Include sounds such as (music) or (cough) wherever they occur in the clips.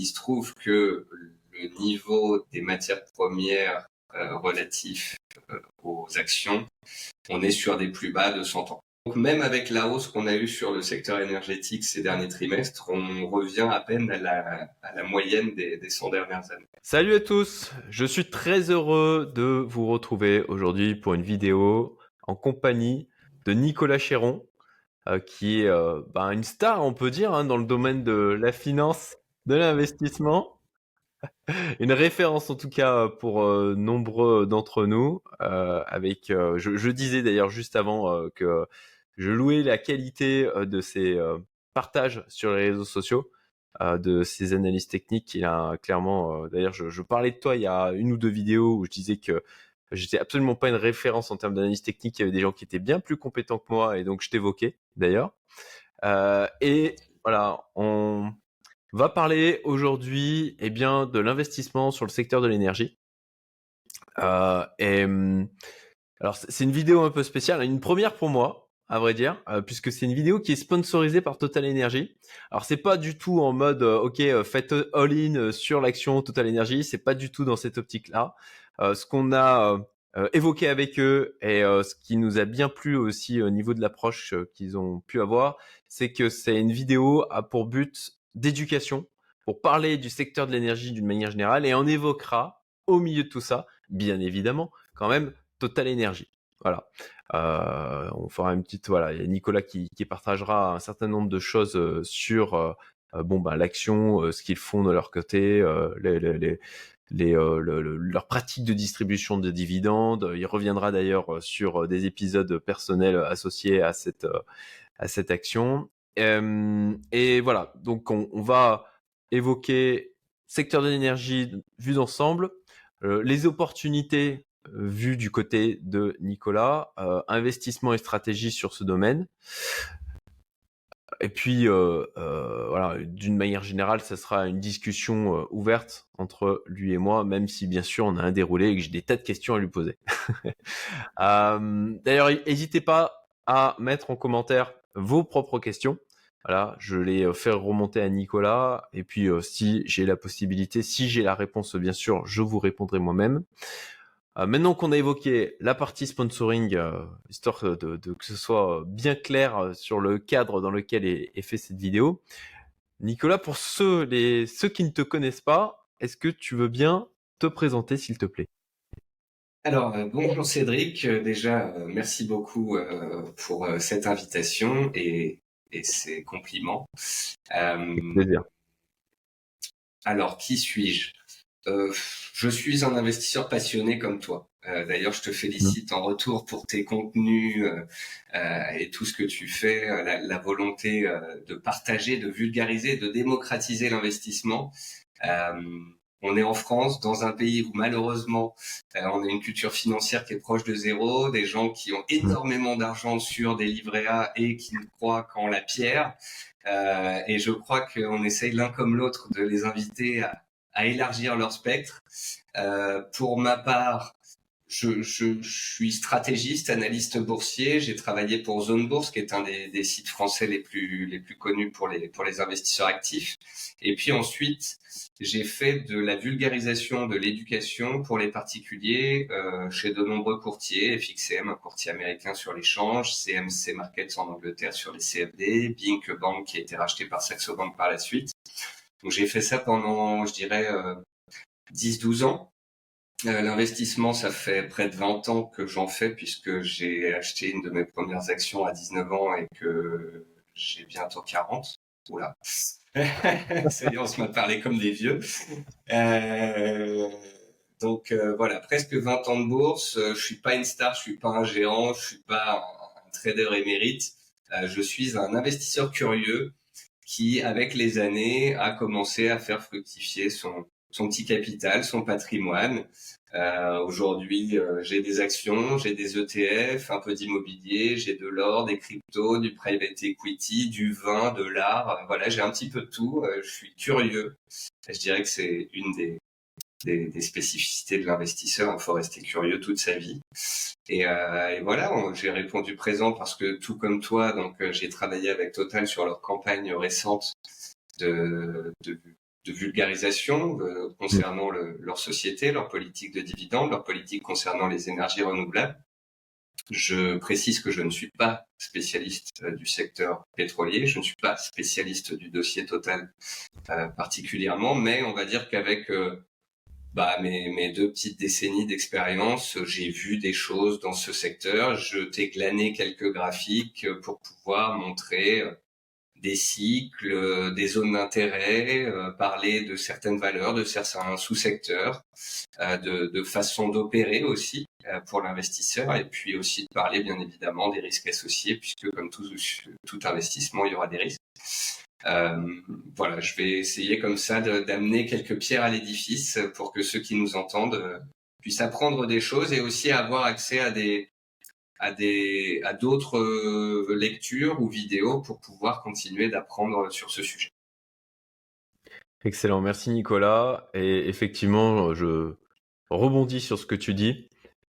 il se trouve que le niveau des matières premières euh, relatifs euh, aux actions, on est sur des plus bas de 100 ans. Donc même avec la hausse qu'on a eue sur le secteur énergétique ces derniers trimestres, on revient à peine à la, moyenne des, des 100 dernières années. Salut à tous, je suis très heureux de vous retrouver aujourd'hui pour une vidéo en compagnie de Nicolas Chéron, euh, qui est bah, une star, on peut dire, hein, dans le domaine de la finance, de l'investissement. une référence en tout cas pour euh, nombreux d'entre nous. avec, je, je, disais d'ailleurs juste avant que je louais la qualité de ses partages sur les réseaux sociaux, de ses analyses techniques. Il a clairement, d'ailleurs, je, je, parlais de toi il y a une ou deux vidéos où je disais que J'étais absolument pas une référence en termes d'analyse technique. Il y avait des gens qui étaient bien plus compétents que moi et donc je t'évoquais d'ailleurs. Euh, et voilà, on va parler aujourd'hui eh bien de l'investissement sur le secteur de l'énergie. Euh, et hum, alors c'est une vidéo un peu spéciale, une première pour moi à vrai dire, euh, puisque c'est une vidéo qui est sponsorisée par Total Energy. Alors c'est pas du tout en mode euh, ok euh, faites all-in sur l'action Total Energy, c'est pas du tout dans cette optique-là. ce qu'on a évoqué avec eux et ce qui nous a bien plu aussi au niveau de l'approche qu'ils ont pu avoir, c'est que c'est une vidéo à pour but d'éducation pour parler du secteur de l'énergie d'une manière générale et on évoquera au milieu de tout ça, bien évidemment, quand même Total Energy. Voilà. Euh, on fera une petite voilà. Il y a Nicolas qui, qui partagera un certain nombre de choses euh, sur euh, bon bah l'action, ce qu'ils font de leur côté, les, les, les leur pratique de distribution de dividendes. Il reviendra d'ailleurs sur des épisodes personnels associés à cette à cette action. Et voilà, donc on, va évoquer secteur de l'énergie vu d'ensemble, les opportunités vu du côté de Nicolas, euh, investissement et stratégie sur ce domaine. Et puis, euh, euh, voilà, d'une manière générale, ça sera une discussion ouverte entre lui et moi, même si bien sûr on a un déroulé et que j'ai des tas de questions à lui poser. (laughs) D'ailleurs, n'hésitez pas à mettre en commentaire vos propres questions. Voilà, je les fais remonter à Nicolas. Et puis, si j'ai la possibilité, si j'ai la réponse, bien sûr, je vous répondrai moi-même. Euh, maintenant qu'on a évoqué la partie sponsoring, euh, histoire de, que ce soit bien clair euh, sur le cadre dans lequel est, fait cette vidéo, Nicolas, pour ceux, ceux qui ne te connaissent pas, est-ce que tu veux bien te présenter, s'il te plaît? Alors, bonjour Cédric. Déjà, merci beaucoup pour cette invitation et, et ces compliments. plaisir. Alors, qui suis-je? Euh, je suis un investisseur passionné comme toi. Euh, D'ailleurs, je te félicite en retour pour tes contenus euh, euh et tout ce que tu fais, euh, la, la volonté de partager, de vulgariser, de démocratiser l'investissement. On est en France, dans un pays où malheureusement on a une culture financière qui est proche de zéro, des gens qui ont énormément d'argent sur des livrets A et qui ne croient qu'en la pierre. et je crois qu'on essaye l'un comme l'autre de les inviter à, à élargir leur spectre. Euh, pour ma part, je, je, suis stratégiste, analyste boursier. J'ai travaillé pour Zone Bourse, qui est un des, sites français les plus les plus connus pour les pour les investisseurs actifs. Et puis ensuite, j'ai fait de la vulgarisation, de l'éducation pour les particuliers euh, chez de nombreux courtiers, FXM, un courtier américain sur l'échange, CMC Markets en Angleterre sur les CFD, Bink Bank qui a été racheté par Saxo Bank par la suite. Donc j'ai fait ça pendant, je dirais, 10-12 euh, ans. Euh, l'investissement, ça fait près de 20 ans que j'en fais puisque j'ai acheté une de mes premières actions à 19 ans et que j'ai bientôt 40. Oula. (laughs) Ça y est, on se m'a parlé comme des vieux. Euh, donc voilà, presque 20 ans de bourse. je suis pas une star, je suis pas un géant, je suis pas un trader émérite. je suis un investisseur curieux qui, avec les années, a commencé à faire fructifier son, son petit capital, son patrimoine. Euh, Aujourd'hui, euh, j'ai des actions, j'ai des ETF, un peu d'immobilier, j'ai de l'or, des cryptos, du private equity, du vin, de l'art. Voilà, j'ai un petit peu de tout. Euh, je suis curieux. Je dirais que c'est une des, spécificités de l'investisseur. Il faut rester curieux toute sa vie. Et, euh, voilà, j'ai répondu présent parce que tout comme toi, donc euh, j'ai travaillé avec Total sur leur campagne récente de, vulgarisation concernant leur société, leur politique de dividendes, leur politique concernant les énergies renouvelables. Je précise que je ne suis pas spécialiste du secteur pétrolier, je ne suis pas spécialiste du dossier Total particulièrement, mais on va dire qu'avec bah, mes, mes deux petites décennies d'expérience, j'ai vu des choses dans ce secteur. Je t'ai glané quelques graphiques pour pouvoir montrer euh, des cycles, euh, des zones d'intérêt, euh, parler de certaines valeurs, de certains sous-secteurs, de, de façon d'opérer aussi pour l'investisseur, et puis aussi de parler bien évidemment des risques associés, puisque comme tout, tout investissement, il y aura des risques. Euh, voilà, je vais essayer comme ça d'amener quelques pierres à l'édifice pour que ceux qui nous entendent euh, puissent apprendre des choses et aussi avoir accès à des à des à d'autres euh, lectures ou vidéos pour pouvoir continuer d'apprendre sur ce sujet. Excellent, merci Nicolas. Et effectivement, je rebondis sur ce que tu dis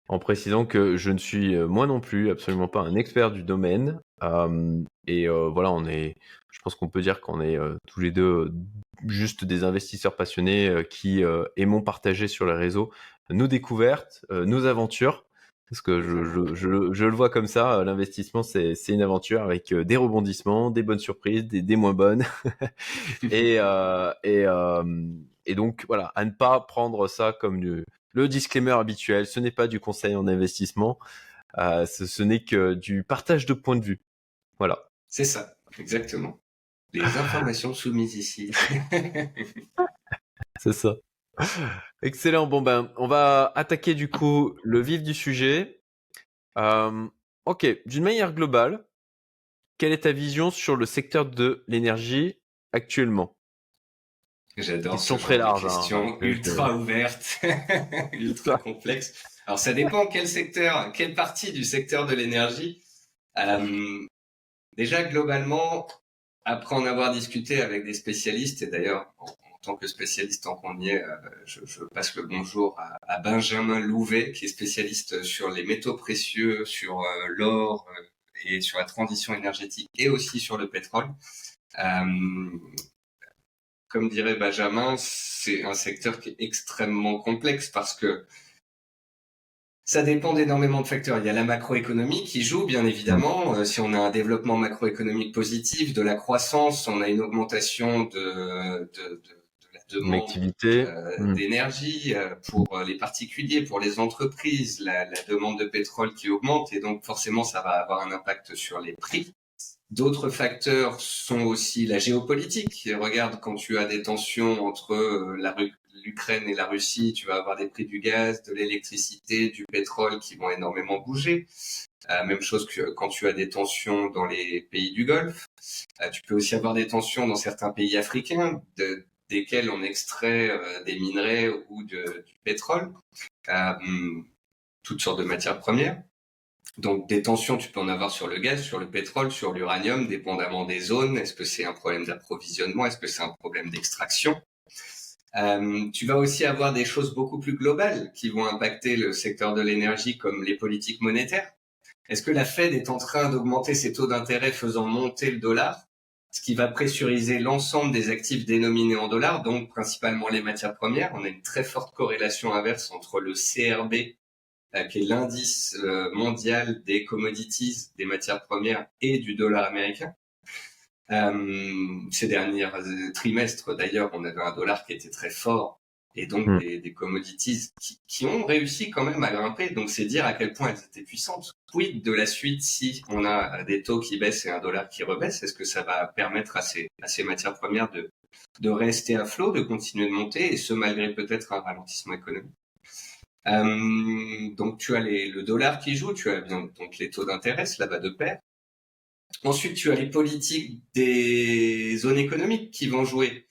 en précisant que je ne suis moi non plus absolument pas un expert du domaine. et voilà, on est, je pense qu'on peut dire qu'on est euh, tous les deux euh, juste des investisseurs passionnés euh, qui aimons partager sur les réseaux nos découvertes, nos aventures. Parce que je, je, je, le vois comme ça, l'investissement, c'est une aventure avec des rebondissements, des bonnes surprises, des, des moins bonnes. (laughs) et, et, et, donc, voilà, à ne pas prendre ça comme le, le disclaimer habituel. Ce n'est pas du conseil en investissement, ce, ce n'est que du partage de points de vue. Voilà. C'est ça, exactement. Les (laughs) informations soumises ici. C'est ça. Excellent. Bon ben, on va attaquer du coup le vif du sujet. Euh, ok, d'une manière globale, quelle est ta vision sur le secteur de l'énergie actuellement? J'adore. Question très large. Hein. Question (laughs) ultra ouverte, (laughs) ultra complexe. Alors ça dépend quel secteur, quelle partie du secteur de l'énergie. Euh, déjà globalement, après en avoir discuté avec des spécialistes, et d'ailleurs, tant que spécialiste en qu'on euh, je, je, passe le bonjour à, Benjamin Louvet, qui est spécialiste sur les métaux précieux, sur euh, l'or euh, et sur la transition énergétique, et aussi sur le pétrole. Comme dirait Benjamin, c'est un secteur qui est extrêmement complexe parce que ça dépend d'énormément de facteurs. Il y a la macroéconomie qui joue, bien évidemment. Si on a un développement macroéconomique positif, de la croissance, on a une augmentation de, demande euh, hmm. d'énergie euh, pour les particuliers, pour les entreprises, la, la, demande de pétrole qui augmente et donc forcément ça va avoir un impact sur les prix. D'autres facteurs sont aussi la géopolitique. regarde quand tu as des tensions entre l'Ukraine et la Russie, tu vas avoir des prix du gaz, de l'électricité, du pétrole qui vont énormément bouger. Euh, même chose que quand tu as des tensions dans les pays du Golfe. Euh, tu peux aussi avoir des tensions dans certains pays africains, de, desquels on extrait euh, des minerais ou du pétrole, toutes sortes de matières premières. Donc des tensions, tu peux en avoir sur le gaz, sur le pétrole, sur l'uranium, dépendamment des zones. Est-ce que c'est un problème d'approvisionnement? Est-ce que c'est un problème d'extraction? Euh, tu vas aussi avoir des choses beaucoup plus globales qui vont impacter le secteur de l'énergie, comme les politiques monétaires. Est-ce que la Fed est en train d'augmenter ses taux d'intérêt faisant monter le dollar, ce qui va pressuriser l'ensemble des actifs dénominés en dollars, donc principalement les matières premières On a une très forte corrélation inverse entre le CRB, euh, qui est l'indice euh, mondial des commodities, des matières premières, et du dollar américain. Euh, ces derniers trimestres, d'ailleurs, on avait un dollar qui était très fort et donc hmm. des, des, commodities qui, qui, ont réussi quand même à grimper. Donc c'est dire à quel point elles étaient puissantes. Quid de la suite si on a des taux qui baissent et un dollar qui rebaisse? Est-ce que ça va permettre à ces, à ces matières premières de, de rester à flot, de continuer de monter et ce malgré peut-être un ralentissement économique? Euh, donc tu as les, le dollar qui joue, tu as bien donc les taux d'intérêt, là-bas de pair. Ensuite, tu as les politiques des zones économiques qui vont jouer.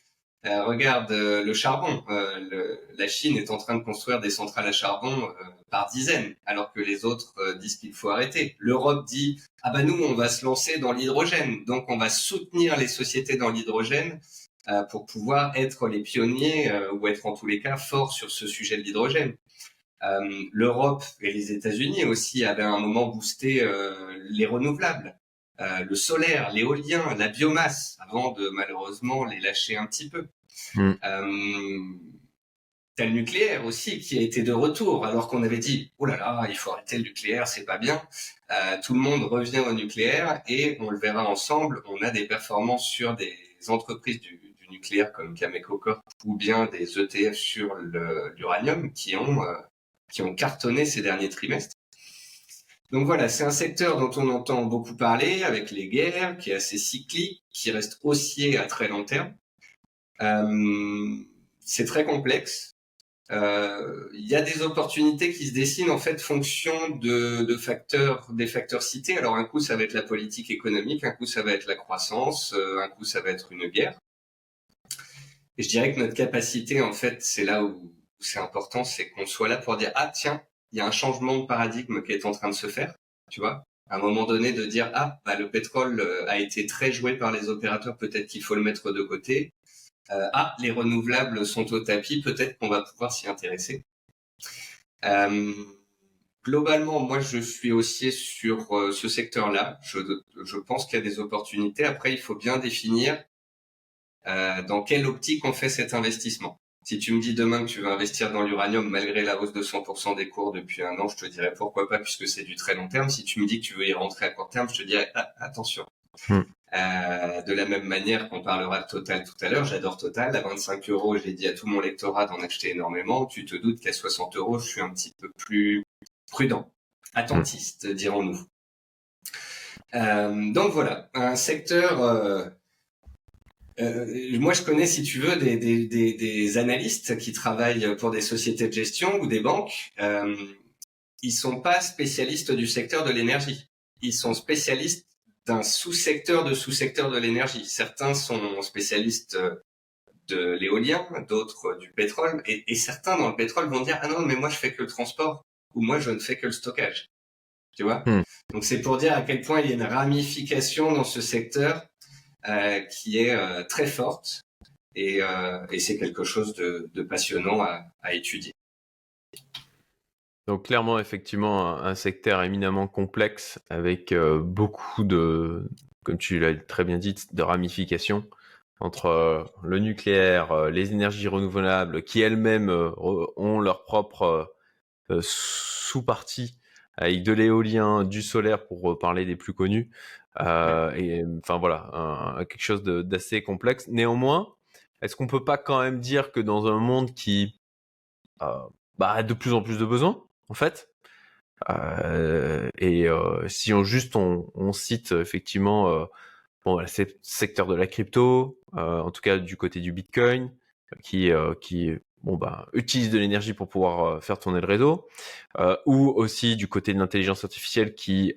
Euh, regarde euh, le charbon. Euh, la Chine est en train de construire des centrales à charbon par dizaines, alors que les autres disent qu'il faut arrêter. L'Europe dit ah bah nous on va se lancer dans l'hydrogène, donc on va soutenir les sociétés dans l'hydrogène pour pouvoir être les pionniers ou être en tous les cas forts sur ce sujet de l'hydrogène. L'Europe et les États-Unis aussi avaient à un moment boosté les renouvelables. Euh, le solaire, l'éolien, la biomasse, avant de malheureusement les lâcher un petit peu. Mm. Euh, T'as le nucléaire aussi qui a été de retour, alors qu'on avait dit oh là là, il faut arrêter le nucléaire, c'est pas bien. Euh, tout le monde revient au nucléaire et on le verra ensemble. On a des performances sur des entreprises du, nucléaire comme Cameco Corp ou bien des ETF sur l'uranium qui ont euh, qui ont cartonné ces derniers trimestres. Donc voilà, c'est un secteur dont on entend beaucoup parler avec les guerres, qui est assez cyclique, qui reste haussier à très long terme. Euh, c'est très complexe. Euh, il y a des opportunités qui se dessinent en fait fonction de, de, facteurs, des facteurs cités. Alors un coup ça va être la politique économique, un coup ça va être la croissance, euh, un coup ça va être une guerre. Et je dirais que notre capacité en fait, c'est là où c'est important, c'est qu'on soit là pour dire ah tiens, il y a un changement de paradigme qui est en train de se faire, tu vois. À un moment donné, de dire ah bah le pétrole euh, a été très joué par les opérateurs, peut-être qu'il faut le mettre de côté. Euh, ah, les renouvelables sont au tapis, peut-être qu'on va pouvoir s'y intéresser. Euh, globalement, moi, je suis aussi sur euh, ce secteur-là. Je, je, pense qu'il y a des opportunités. Après, il faut bien définir dans quelle optique on fait cet investissement. Si tu me dis demain que tu veux investir dans l'uranium malgré la hausse de 100% des cours depuis un an, je te dirais pourquoi pas puisque c'est du très long terme. Si tu me dis que tu veux y rentrer à court terme, je te dirais ah, attention. Hmm. Euh, de la même manière qu'on parlera de Total tout à l'heure, j'adore Total. À 25 euros, j'ai dit à tout mon lectorat d'en acheter énormément. Tu te doutes qu'à 60 euros, je suis un petit peu plus prudent, attentiste, dirons-nous. Euh, donc voilà, un secteur. Euh, moi, je connais, si tu veux, des, des, des, analystes qui travaillent pour des sociétés de gestion ou des banques. Euh, ils sont pas spécialistes du secteur de l'énergie. Ils sont spécialistes d'un sous-secteur de sous-secteur de l'énergie. Certains sont spécialistes euh, de l'éolien, d'autres du pétrole, et, certains dans le pétrole vont dire ah non mais moi je fais que le transport ou moi je ne fais que le stockage. Tu vois? Hmm. Donc c'est pour dire à quel point il y a une ramification dans ce secteur euh, qui est euh, très forte et, c'est quelque chose de, passionnant à étudier. Donc clairement, effectivement, un, secteur éminemment complexe avec euh, beaucoup de, comme tu l'as très bien dit, de ramifications entre euh, le nucléaire, euh, les énergies renouvelables, qui elles-mêmes ont leur propre sous-partie avec de l'éolien, du solaire pour parler des plus connus. Et enfin voilà, quelque chose d'assez complexe. Néanmoins, est-ce qu'on peut pas quand même dire que dans un monde qui bah, a de plus en plus de besoins, en fait. Euh, et euh, si on juste on, cite effectivement euh, bon le secteur de la crypto, en tout cas du côté du Bitcoin, qui qui bon bah utilise de l'énergie pour pouvoir faire tourner le réseau, ou aussi du côté de l'intelligence artificielle qui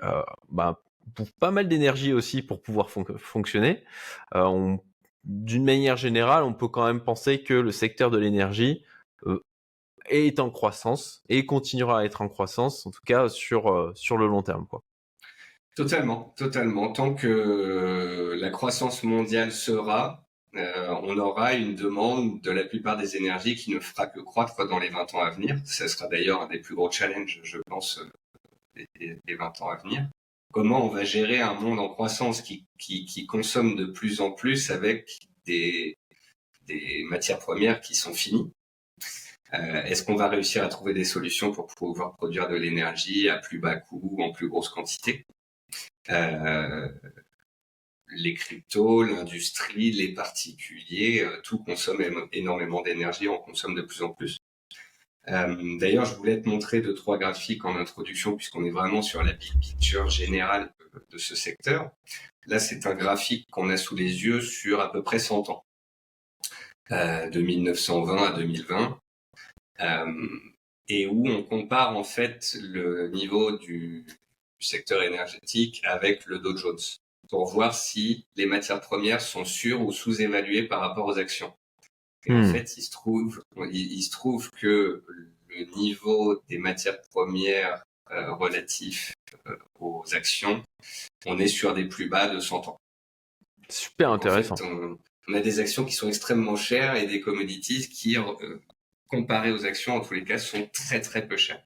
bah pas mal d'énergie aussi pour pouvoir fonctionner. d'une manière générale, on peut quand même penser que le secteur de l'énergie est en croissance et continuera à être en croissance, en tout cas sur, euh, sur le long terme. Totalement, totalement. Tant que euh, la croissance mondiale sera, euh, on aura une demande de la plupart des énergies qui ne fera que croître dans les 20 ans à venir. Ce sera d'ailleurs un des plus gros challenges, je pense, des, 20 ans à venir. Comment on va gérer un monde en croissance qui, qui, consomme de plus en plus avec des, des matières premières qui sont finies euh, est-ce qu'on va réussir à trouver des solutions pour pouvoir produire de l'énergie à plus bas coût, en plus grosse quantité? Euh, Les cryptos, l'industrie, les particuliers, euh, tout consomme énormément d'énergie, on consomme de plus en plus. D'ailleurs, je voulais te montrer deux, trois graphiques en introduction, puisqu'on est vraiment sur la big picture générale de ce secteur. Là, c'est un graphique qu'on a sous les yeux sur à peu près 100 ans, de 1920 à 2020. Euh, et où on compare en fait le niveau du, secteur énergétique avec le Dow Jones pour voir si les matières premières sont sur ou sous-évaluées par rapport aux actions. Et en hmm. fait, il se trouve, il, se trouve que le niveau des matières premières euh, relatifs euh, aux actions, on est sur des plus bas de 100 ans. Super intéressant. on, a des actions qui sont extrêmement chères et des commodities qui comparé aux actions, en tous les cas, sont très très peu chères.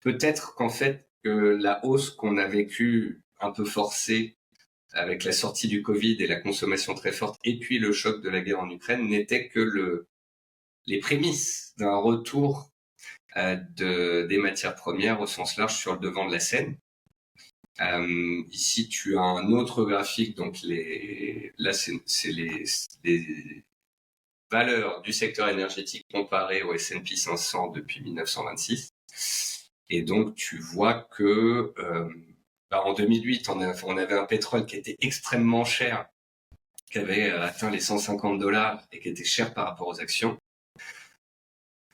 Peut-être qu'en fait, que la hausse qu'on a vécue un peu forcée avec la sortie du Covid et la consommation très forte, et puis le choc de la guerre en Ukraine, n'était que le, les prémices d'un retour euh, de, des matières premières au sens large sur le devant de la scène. Euh, ici, tu as un autre graphique, donc les, là, c'est les, les valeurs du secteur énergétique comparées au S&P 500 depuis 1926. Et donc, tu vois que euh, bah, en 2008, on, on, avait un pétrole qui était extrêmement cher, qui avait atteint les 150 dollars et qui était cher par rapport aux actions.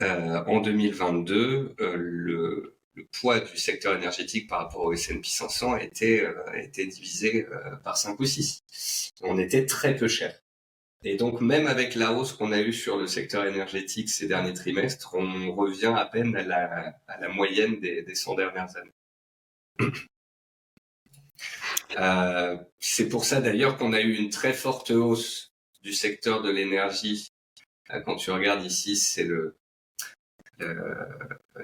Euh, en 2022, euh, le, le, poids du secteur énergétique par rapport au S&P 500 était, euh, était divisé par 5 ou 6. On était très peu cher. Et donc, même avec la hausse qu'on a eue sur le secteur énergétique ces derniers trimestres, on revient à peine à la, à la moyenne des, des 100 dernières années. Euh, c'est pour ça d'ailleurs qu'on a eu une très forte hausse du secteur de l'énergie. Quand tu regardes ici, c'est le, euh,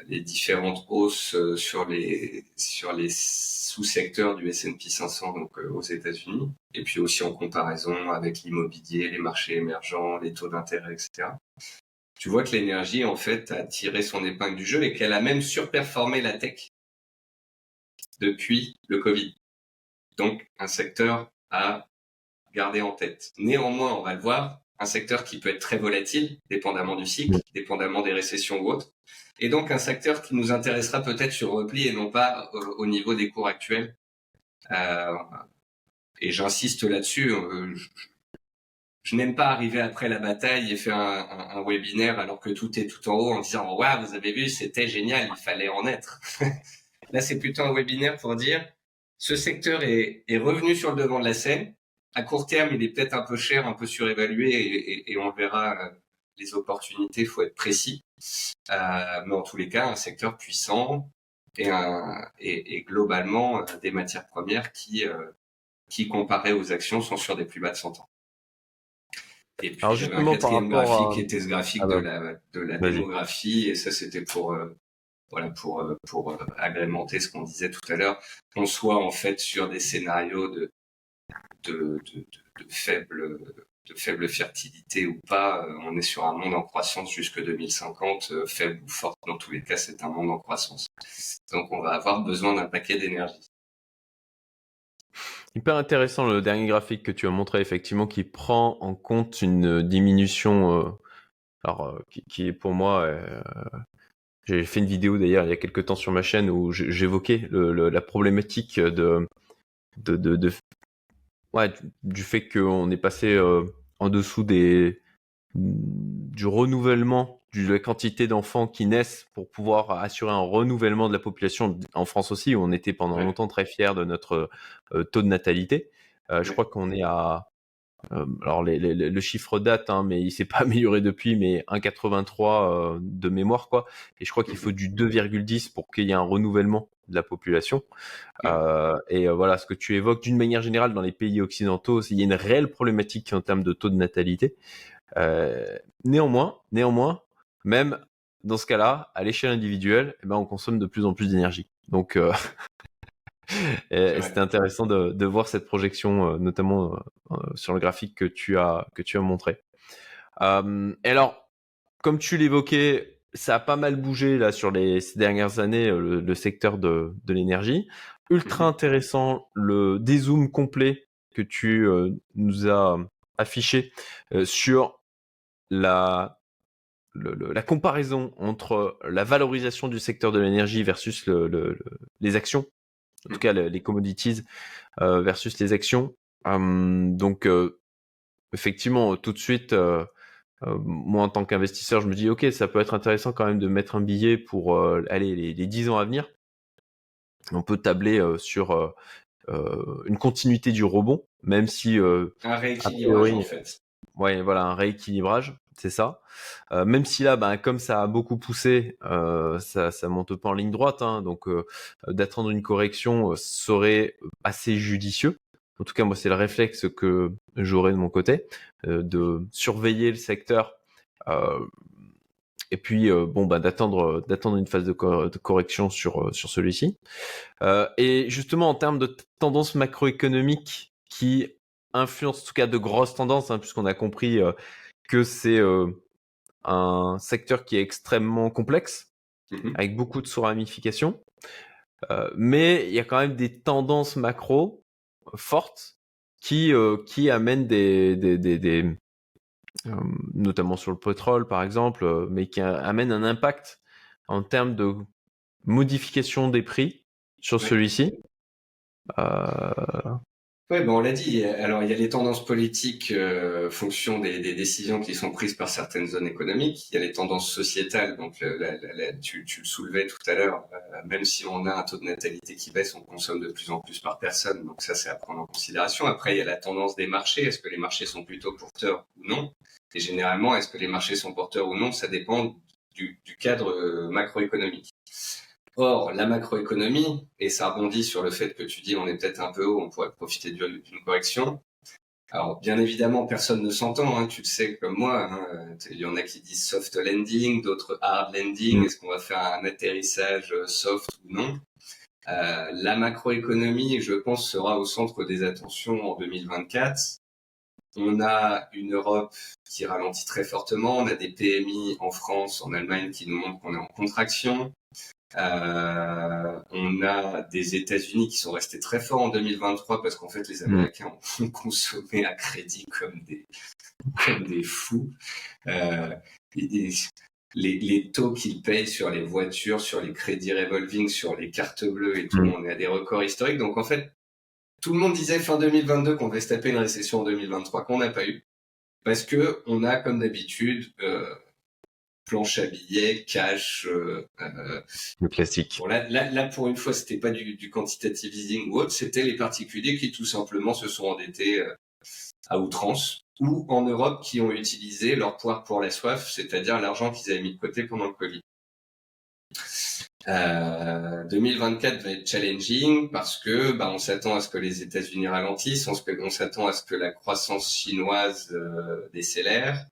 les différentes hausses euh, sur les sur les sous-secteurs du S&P 500 donc euh, aux États-Unis et puis aussi en comparaison avec l'immobilier, les marchés émergents, les taux d'intérêt, etc. Tu vois que l'énergie en fait a tiré son épingle du jeu et qu'elle a même surperformé la tech depuis le Covid. Donc un secteur à garder en tête. Néanmoins, on va le voir, un secteur qui peut être très volatile, dépendamment du cycle, dépendamment des récessions ou autres, et donc un secteur qui nous intéressera peut-être sur repli et non pas au, niveau des cours actuels. Euh, et j'insiste là-dessus. Euh, je, n'aime pas arriver après la bataille et faire un, un, webinaire alors que tout est tout en haut en disant waouh vous avez vu c'était génial il fallait en être. (laughs) Là c'est plutôt un webinaire pour dire ce secteur est, est revenu sur le devant de la scène à court terme, il est peut-être un peu cher, un peu surévalué, et, et, on verra euh, les opportunités. Il faut être précis, euh, mais en tous les cas, un secteur puissant et, un, et, globalement euh, des matières premières qui, euh, qui comparées aux actions, sont sur des plus bas de 100 ans. Et puis, Alors justement, un quatrième graphique qui était ce graphique ah de la, de la démographie, et ça, c'était pour voilà pour pour agrémenter ce qu'on disait tout à l'heure, qu'on soit en fait sur des scénarios de faible de faible fertilité ou pas, euh, on est sur un monde en croissance jusque 2050, euh, faible ou forte, dans tous les cas, c'est un monde en croissance. Donc on va avoir besoin d'un paquet d'énergie. Hyper intéressant le dernier graphique que tu as montré, effectivement, qui prend en compte une diminution, euh, alors, qui, est pour moi, j'ai fait une vidéo d'ailleurs il y a quelques temps sur ma chaîne où j'évoquais la problématique de, de, de, de, ouais, du, fait qu'on est passé euh, en dessous des du renouvellement de la quantité d'enfants qui naissent pour pouvoir assurer un renouvellement de la population en France aussi. Où on était pendant longtemps très fiers de notre euh, taux de natalité. Euh, je crois qu'on est à alors le chiffre date, hein, mais il s'est (laughs) pas amélioré depuis, mais 1,83 de mémoire quoi. Et je crois qu'il faut du 2,10 pour qu'il y ait un renouvellement de la population. Euh, et euh, voilà, ce que tu évoques d'une manière générale dans les pays occidentaux, il y a une réelle problématique en termes de taux de natalité. Euh, néanmoins, néanmoins, même dans ce cas-là, à l'échelle individuelle, eh ben, on consomme de plus en plus d'énergie. Donc, euh, (laughs) (laughs) c'était intéressant de, de, voir cette projection, euh, notamment euh, sur le graphique que tu as que tu as montré. et alors, comme tu l'évoquais, ça a pas mal bougé là sur les ces dernières années euh, le, secteur de, de l'énergie. Ultra mmh intéressant le dézoom complet que tu euh, nous as affiché euh, sur la la comparaison entre la valorisation du secteur de l'énergie versus le, les actions, en tout cas les commodities versus les actions. Hum, donc effectivement tout de suite euh, moi, en tant qu'investisseur, je me dis, OK, ça peut être intéressant quand même de mettre un billet pour euh, aller les, les 10 ans à venir. On peut tabler euh, sur une continuité du rebond, même si... un rééquilibrage, en fait. Ouais, voilà, un rééquilibrage, c'est ça. même si là, ben, comme ça a beaucoup poussé, ça, ça monte pas en ligne droite, hein, donc d'attendre une correction serait assez judicieux. En tout cas, moi, c'est le réflexe que j'aurais de mon côté, euh, de surveiller le secteur. Euh, et puis, euh, bon, bah, d'attendre, d'attendre une phase de, correction sur sur celui-ci. et justement, en termes de tendance macroéconomique qui influence en tout cas de grosses tendances, hein, puisqu'on a compris que c'est un secteur qui est extrêmement complexe, mmh avec beaucoup de sous-ramifications. mais il y a quand même des tendances macro fortes qui, qui amènent des, des, des, notamment sur le pétrole par exemple, mais qui amènent un impact en termes de modification des prix sur celui-ci. Oui, ben on l'a dit. Alors, il y a les tendances politiques euh, fonction des, des, décisions qui sont prises par certaines zones économiques. Il y a les tendances sociétales. Donc, la, la, tu, tu, le soulevais tout à l'heure. Euh, même si on a un taux de natalité qui baisse, on consomme de plus en plus par personne. Donc, ça, c'est à prendre en considération. Après, il y a la tendance des marchés. Est-ce que les marchés sont plutôt porteurs ou non? Et généralement, est-ce que les marchés sont porteurs ou non? Ça dépend du, du cadre euh, macroéconomique. Or, la macroéconomie, et ça rebondit sur le fait que tu dis on est peut-être un peu haut, on pourrait profiter d'une correction. Alors, bien évidemment, personne ne s'entend, hein, tu le sais comme moi. Hein, il y en a qui disent soft landing, d'autres hard landing. Mm. Est-ce qu'on va faire un atterrissage soft ou non? Euh, La macroéconomie, je pense, sera au centre des attentions en 2024. On a une Europe qui ralentit très fortement. On a des PMI en France, en Allemagne qui nous montrent qu'on est en contraction. Euh, on a des États-Unis qui sont restés très forts en 2023 parce qu'en fait les mm. Américains ont (laughs) consommé à crédit comme des comme des fous. Euh, les, taux qu'ils payent sur les voitures, sur les crédits revolving, sur les cartes bleues et tout, mm. on est à des records historiques. Donc en fait, tout le monde disait fin 2022 qu'on va se taper une récession en 2023 qu'on n'a pas eu parce que on a comme d'habitude euh, planche à billets, cash. Euh, euh, le classique. là, là, pour une fois, c'était pas du, du quantitative easing ou autre, c'était les particuliers qui tout simplement se sont endettés euh, à outrance ou en Europe qui ont utilisé leur poire pour la soif, c'est-à-dire l'argent qu'ils avaient mis de côté pendant le Covid. Euh, 2024 va être challenging parce que bah, on s'attend à ce que les États-Unis ralentissent, on, s'attend à ce que la croissance chinoise euh, décélère,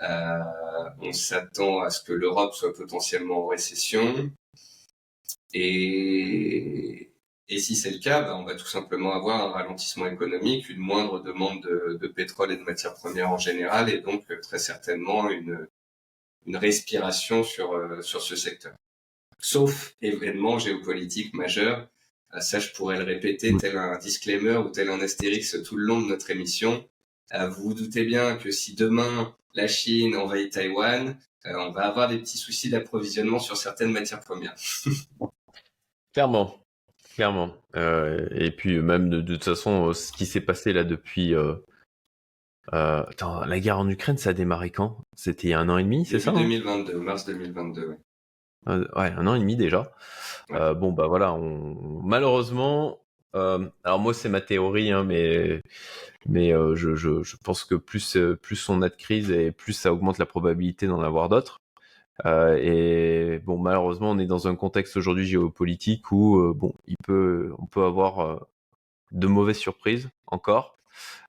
on s'attend à ce que l'Europe soit potentiellement en récession. Et, et si c'est le cas, bah, on va tout simplement avoir un ralentissement économique, une moindre demande de, de pétrole et de matières premières en général, et donc très certainement une, une respiration sur, euh, sur ce secteur sauf événement géopolitique majeur. Euh, ça, je pourrais le répéter tel un disclaimer ou tel un astérix tout le long de notre émission. Euh, vous vous doutez bien que si demain la Chine envahit Taïwan, euh, on va avoir des petits soucis d'approvisionnement sur certaines matières premières. (laughs) clairement, clairement. et puis même de, toute façon, ce qui s'est passé là depuis... attends, la guerre en Ukraine, ça a démarré quand? C'était il y a un an et demi, c'est ça 2022, hein mars 2022. Ouais. Euh, ouais, un an et demi déjà. Euh, bon, bah voilà, on... malheureusement, euh, alors moi c'est ma théorie, hein, mais mais je, je, pense que plus plus on a de crise et plus ça augmente la probabilité d'en avoir d'autres. et bon, malheureusement, on est dans un contexte aujourd'hui géopolitique où bon, il peut, on peut avoir de mauvaises surprises encore,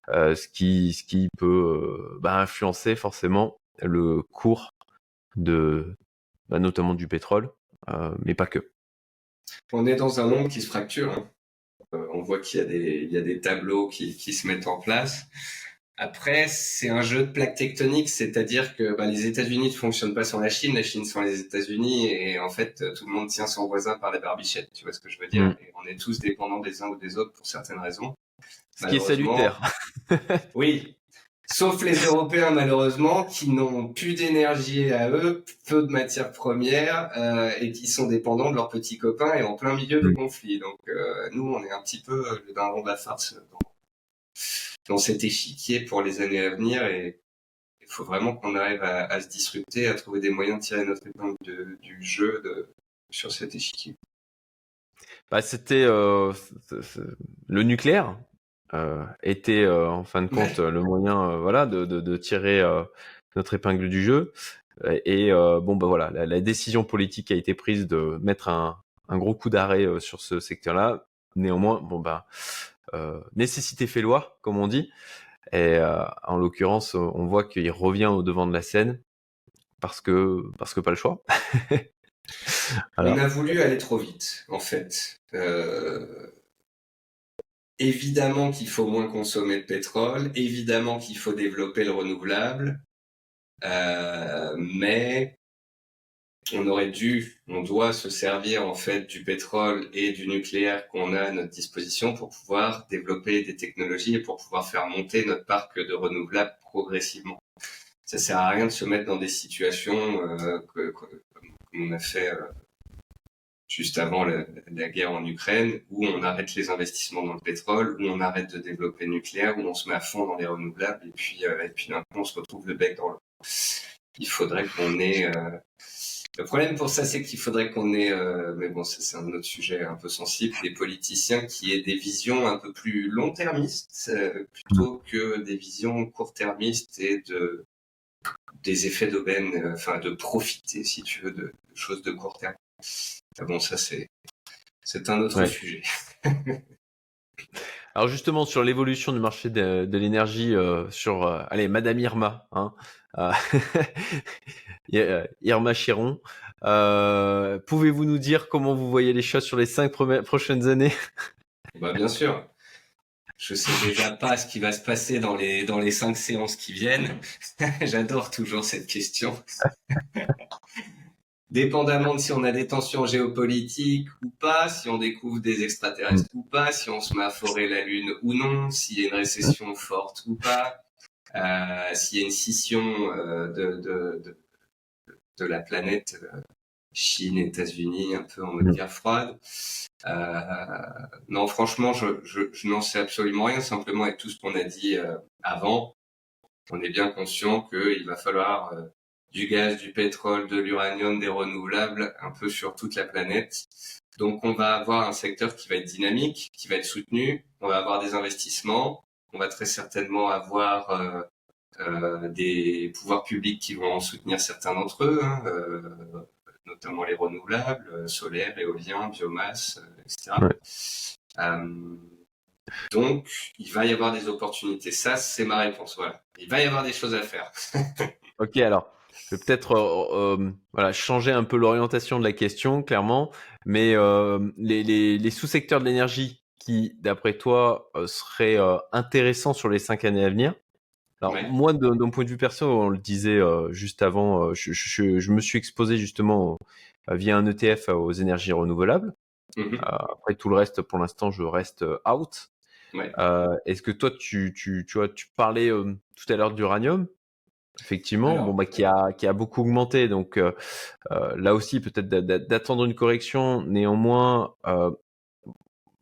ce qui ce qui peut bah, influencer forcément le cours de bah, notamment du pétrole, euh, mais pas que. On est dans un monde qui se fracture. Hein. Euh, on voit qu'il y, a des, il y a des tableaux qui, qui se mettent en place. Après, c'est un jeu de plaques tectoniques, c'est-à-dire que bah, les États-Unis ne fonctionnent pas sans la Chine, la Chine sans les États-Unis, et en fait, tout le monde tient son voisin par les barbichettes. Tu vois ce que je veux dire mm. On est tous dépendants des uns ou des autres pour certaines raisons. Ce qui est salutaire. (laughs) oui, Sauf les Européens, malheureusement, qui n'ont plus d'énergie à eux, peu de matières premières, euh, et qui sont dépendants de leurs petits copains et en plein milieu de mm. conflits. Donc, euh, nous, on est un petit peu le dindon de la farce dans, dans, cet échiquier pour les années à venir. Et il faut vraiment qu'on arrive à, à, se disrupter, à trouver des moyens de tirer notre épingle du jeu de, sur cet échiquier. Bah, c'était euh, le nucléaire euh, était euh, en fin de compte le moyen euh, voilà de, de, de tirer notre épingle du jeu. Et bon bah voilà la, la, décision politique a été prise de mettre un, un gros coup d'arrêt sur ce secteur là néanmoins bon bah nécessité fait loi comme on dit. Et en l'occurrence on voit qu'il revient au devant de la scène parce que parce que pas le choix. (laughs) On a voulu aller trop vite en fait. Euh, évidemment qu'il faut moins consommer de pétrole, évidemment qu'il faut développer le renouvelable, euh, mais on aurait dû, on doit se servir en fait du pétrole et du nucléaire qu'on a à notre disposition pour pouvoir développer des technologies et pour pouvoir faire monter notre parc de renouvelables progressivement. Ça sert à rien de se mettre dans des situations euh, que, comme on a fait euh, juste avant la, guerre en Ukraine, où on arrête les investissements dans le pétrole, où on arrête de développer le nucléaire, où on se met à fond dans les renouvelables, et puis euh, et puis d'un coup on se retrouve le bec dans l'eau. Il faudrait qu'on ait euh, le problème pour ça, c'est qu'il faudrait qu'on ait, euh, mais bon, c'est un autre sujet un peu sensible, des politiciens qui aient des visions un peu plus long-termistes plutôt que des visions court-termistes et de des effets d'aubaine, enfin de profiter, si tu veux, de choses de court terme. Ah bon, ça c'est c'est un autre sujet. (laughs) Alors justement sur l'évolution du marché de, l'énergie, euh, sur euh, allez Madame Irma, hein, euh, (laughs) Irma Chiron, pouvez-vous nous dire comment vous voyez les choses sur les cinq prochaines années? (laughs) Bah, Bien sûr. Je sais déjà pas ce qui va se passer dans les dans les cinq séances qui viennent. J'adore toujours cette question dépendamment de si on a des tensions géopolitiques ou pas, si on découvre des extraterrestres ou pas, si on se met à forer la Lune ou non, s'il y a une récession forte ou pas, euh, s'il y a une scission euh, de, de, de, de, la planète euh, Chine, États-Unis, un peu en mode guerre froide. Euh, non, franchement, je, je, je n'en sais absolument rien, simplement avec tout ce qu'on a dit euh, avant. On est bien conscient qu'il va falloir du gaz, du pétrole, de l'uranium, des renouvelables, un peu sur toute la planète. Donc on va avoir un secteur qui va être dynamique, qui va être soutenu, on va avoir des investissements, on va très certainement avoir euh, euh, des pouvoirs publics qui vont en soutenir certains d'entre eux, hein, euh, notamment les renouvelables, solaire, éolien, biomasse, etc. donc il va y avoir des opportunités. Ça, c'est ma réponse. Voilà. Il va y avoir des choses à faire. (laughs) ok, alors je vais peut-être euh, euh, voilà, changer un peu l'orientation de la question, clairement. Mais euh, les, les, les sous-secteurs de l'énergie qui, d'après toi, seraient intéressants sur les cinq années à venir. Alors moi, d'un point de vue perso, on le disait juste avant, je, je, je, me suis exposé justement via un ETF aux énergies renouvelables. Mmh après tout le reste, pour l'instant, je reste out. Ouais. Est-ce que toi, tu, tu, tu, vois, tu parlais tout à l'heure d'uranium effectivement, bon bah qui a qui a beaucoup augmenté. Donc euh, euh, là aussi peut-être d'attendre une correction. Néanmoins, euh,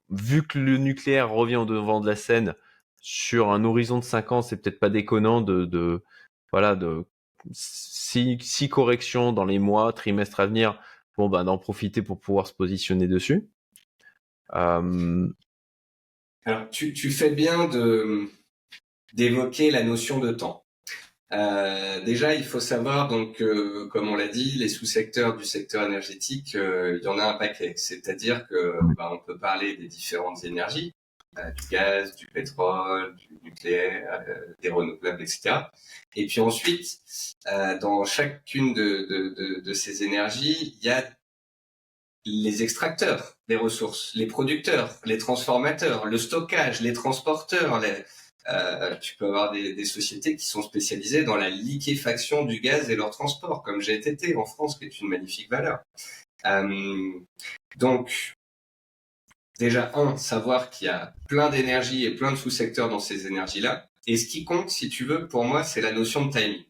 vu que le nucléaire revient au devant de la scène sur un horizon de 5 ans, c'est peut-être pas déconnant de, de voilà de six, six, corrections dans les mois, trimestres à venir. Bon bah d'en profiter pour pouvoir se positionner dessus. Alors tu, tu fais bien de d'évoquer la notion de temps. Euh, déjà, il faut savoir donc, euh, comme on l'a dit, les sous-secteurs du secteur énergétique, euh, il y en a un paquet. C'est-à-dire que bah, on peut parler des différentes énergies, du gaz, du pétrole, du nucléaire, des renouvelables, etc. Et puis ensuite, dans chacune de, de, de, de, ces énergies, il y a les extracteurs des ressources, les producteurs, les transformateurs, le stockage, les transporteurs, les, euh, tu peux avoir des, sociétés qui sont spécialisées dans la liquéfaction du gaz et leur transport, comme GTT en France, qui est une magnifique valeur. Euh, donc, déjà, un, savoir qu'il y a plein d'énergie et plein de sous-secteurs dans ces énergies-là. Et ce qui compte, si tu veux, pour moi, c'est la notion de timing.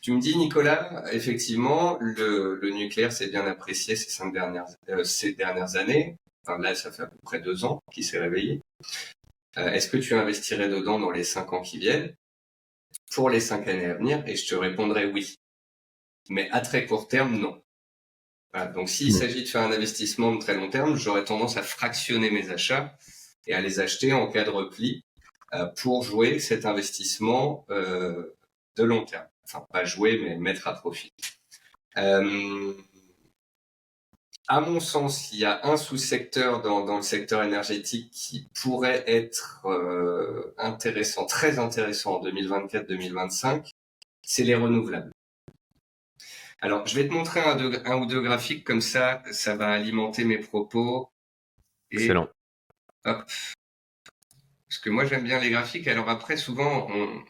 Tu me dis, Nicolas, effectivement, le, nucléaire s'est bien apprécié ces cinq dernières, euh, années. Là, ça fait à peu près deux ans qu'il s'est réveillé. Euh, est-ce que tu investirais dedans dans les cinq ans qui viennent pour les cinq années à venir Et je te répondrai oui. Mais à très court terme, non. donc s'il s'agit de faire un investissement de très long terme, j'aurais tendance à fractionner mes achats et à les acheter en cas de repli euh, pour jouer cet investissement euh, de long terme. Enfin, pas jouer, mais mettre à profit. Euh, à mon sens, il y a un sous-secteur dans, dans, le secteur énergétique qui pourrait être euh, intéressant, très intéressant en 2024-2025, c'est les renouvelables. Alors, je vais te montrer un, un, ou deux graphiques comme ça, ça va alimenter mes propos. Excellent. Hop. parce que moi j'aime bien les graphiques. Alors après, souvent, on,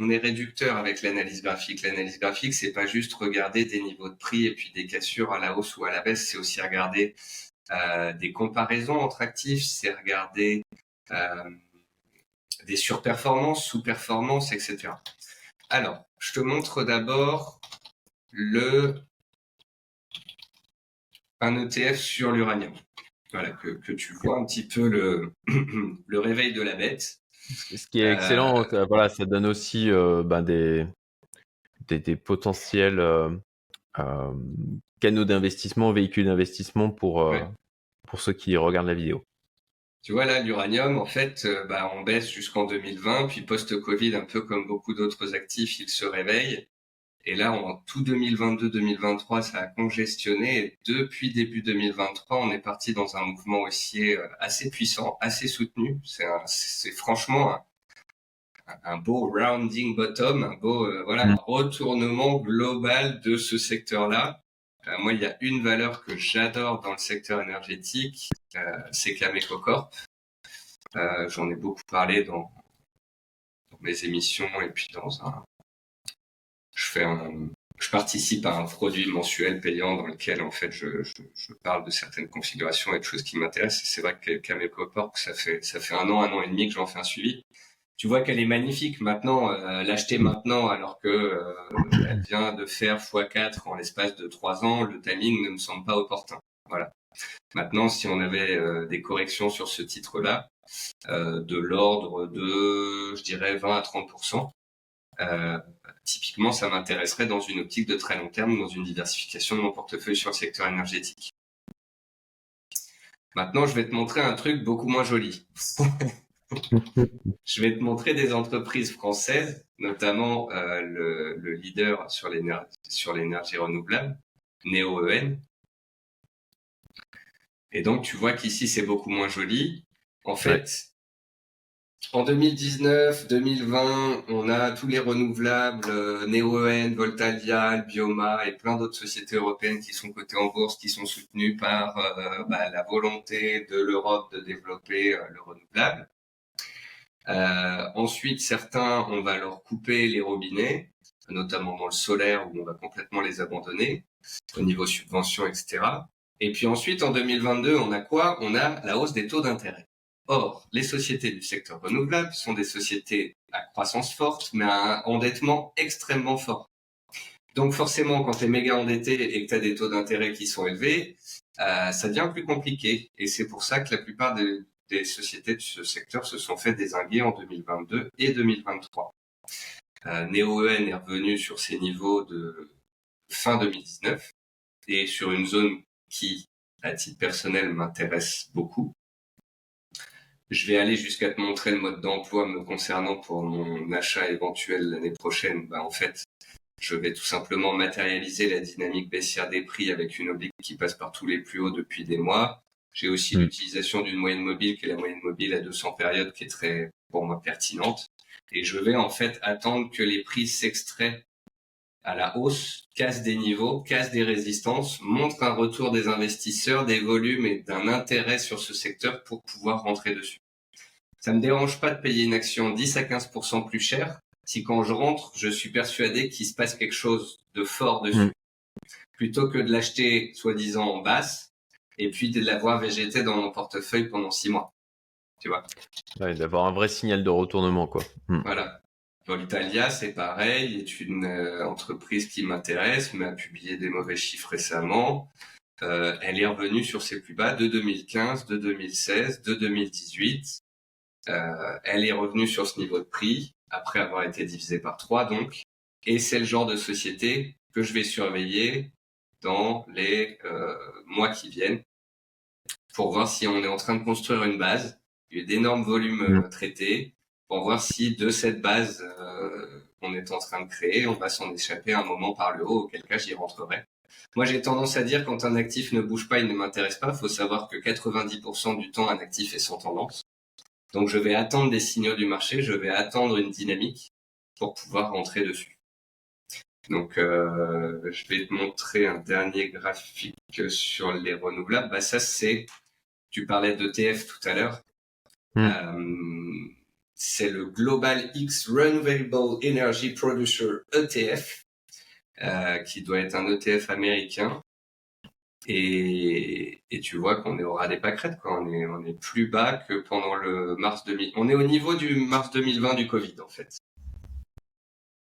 on est réducteur avec l'analyse graphique. L'analyse graphique, c'est pas juste regarder des niveaux de prix et puis des cassures à la hausse ou à la baisse, c'est aussi regarder euh, des comparaisons entre actifs, c'est regarder euh, des surperformances, sous-performances, etc. Alors, je te montre d'abord le un ETF sur l'uranium. Voilà, que, tu vois un petit peu le (clears throat) réveil de la bête. Ce qui est excellent, euh, voilà, ça donne aussi euh, ben des, des, des, potentiels euh, canaux d'investissement, véhicules d'investissement pour, pour ceux qui regardent la vidéo. Tu vois là, l'uranium, en fait, bah, on baisse jusqu'en 2020, puis post-Covid, un peu comme beaucoup d'autres actifs, il se réveille. Et là, en tout 2022-2023, ça a congestionné. Et depuis début 2023, on est parti dans un mouvement haussier euh, assez puissant, assez soutenu. C'est franchement un, un, beau rounding bottom, un beau euh, voilà un mm. retournement global de ce secteur-là. Euh, moi, il y a une valeur que j'adore dans le secteur énergétique, euh, c'est Cameco Corp. J'en ai beaucoup parlé dans, dans mes émissions et puis dans un je fais je participe à un produit mensuel payant dans lequel en fait je, je, je parle de certaines configurations et de choses qui m'intéressent. C'est vrai que Cameco Corp, ça fait ça fait un an, un an et demi que j'en fais un suivi. Tu vois qu'elle est magnifique. Maintenant, euh, l'acheter maintenant alors que euh, elle vient de faire x4 en l'espace de trois ans, le timing ne me semble pas opportun. Voilà. Maintenant, si on avait euh, des corrections sur ce titre-là, de l'ordre de, je dirais, 20 à 30 euh, typiquement, ça m'intéresserait dans une optique de très long terme, dans une diversification de mon portefeuille sur le secteur énergétique. Maintenant, je vais te montrer un truc beaucoup moins joli. (laughs) je vais te montrer des entreprises françaises, notamment euh, le, le, leader sur l'énergie renouvelable, NeoEN. Et donc, tu vois qu'ici, c'est beaucoup moins joli. En fait, en 2019, 2020, on a tous les renouvelables, euh, Neoen, Voltalia, Bioma et plein d'autres sociétés européennes qui sont cotées en bourse, qui sont soutenues par euh, bah, la volonté de l'Europe de développer euh, le renouvelable. Ensuite, certains, on va leur couper les robinets, notamment dans le solaire où on va complètement les abandonner au niveau subvention, etc. Et puis ensuite, en 2022, on a quoi? On a la hausse des taux d'intérêt. Or, les sociétés du secteur renouvelable sont des sociétés à croissance forte, mais à un endettement extrêmement fort. Donc forcément, quand tu es méga endetté et que tu as des taux d'intérêt qui sont élevés, euh, ça devient plus compliqué. Et c'est pour ça que la plupart des, sociétés de ce secteur se sont fait désinguer en 2022 et 2023. Euh, NeoEN est revenu sur ses niveaux de fin 2019 et sur une zone qui, à titre personnel, m'intéresse beaucoup. Je vais aller jusqu'à te montrer le mode d'emploi me concernant pour mon achat éventuel l'année prochaine. Bah, en fait, je vais tout simplement matérialiser la dynamique baissière des prix avec une oblique qui passe par tous les plus hauts depuis des mois. J'ai aussi mm. l'utilisation d'une moyenne mobile qui est la moyenne mobile à 200 périodes qui est très, pour moi, pertinente. Et je vais en fait attendre que les prix s'extraient à la hausse, cassent des niveaux, cassent des résistances, montrent un retour des investisseurs, des volumes et d'un intérêt sur ce secteur pour pouvoir rentrer dessus. Ça me dérange pas de payer une action 10 à 15% plus cher si quand je rentre, je suis persuadé qu'il se passe quelque chose de fort dessus. Mm. Plutôt que de l'acheter soi-disant en basse et puis de l'avoir végété dans mon portefeuille pendant six mois. Tu vois? Ouais, D'avoir un vrai signal de retournement, quoi. Mm. Voilà. L'Italia, c'est pareil, est une euh, entreprise qui m'intéresse, mais a publié des mauvais chiffres récemment. Euh, elle est revenue sur ses plus bas de 2015, de 2016, de 2018. Euh, elle est revenue sur ce niveau de prix après avoir été divisée par trois, donc. Et c'est le genre de société que je vais surveiller dans les euh, mois qui viennent pour voir si on est en train de construire une base. Il y a d'énormes volumes euh, mmh. traités pour voir si de cette base euh, qu'on est en train de créer, on va s'en échapper un moment par le haut, auquel cas j'y rentrerai. Moi, j'ai tendance à dire quand un actif ne bouge pas, il ne m'intéresse pas. Il faut savoir que 90% du temps, un actif est sans tendance. Donc je vais attendre des signaux du marché, je vais attendre une dynamique pour pouvoir rentrer dessus. Donc euh, je vais te montrer un dernier graphique sur les renouvelables. Bah ça c'est, tu parlais d'ETF tout à l'heure. Hmm. Euh, c'est le Global X Renewable Energy Producer ETF, euh, qui doit être un ETF américain. Et, et tu vois qu'on est au ras des pâquerettes, quoi. On est, on est plus bas que pendant le mars 2000. On est au niveau du mars 2020 du Covid, en fait.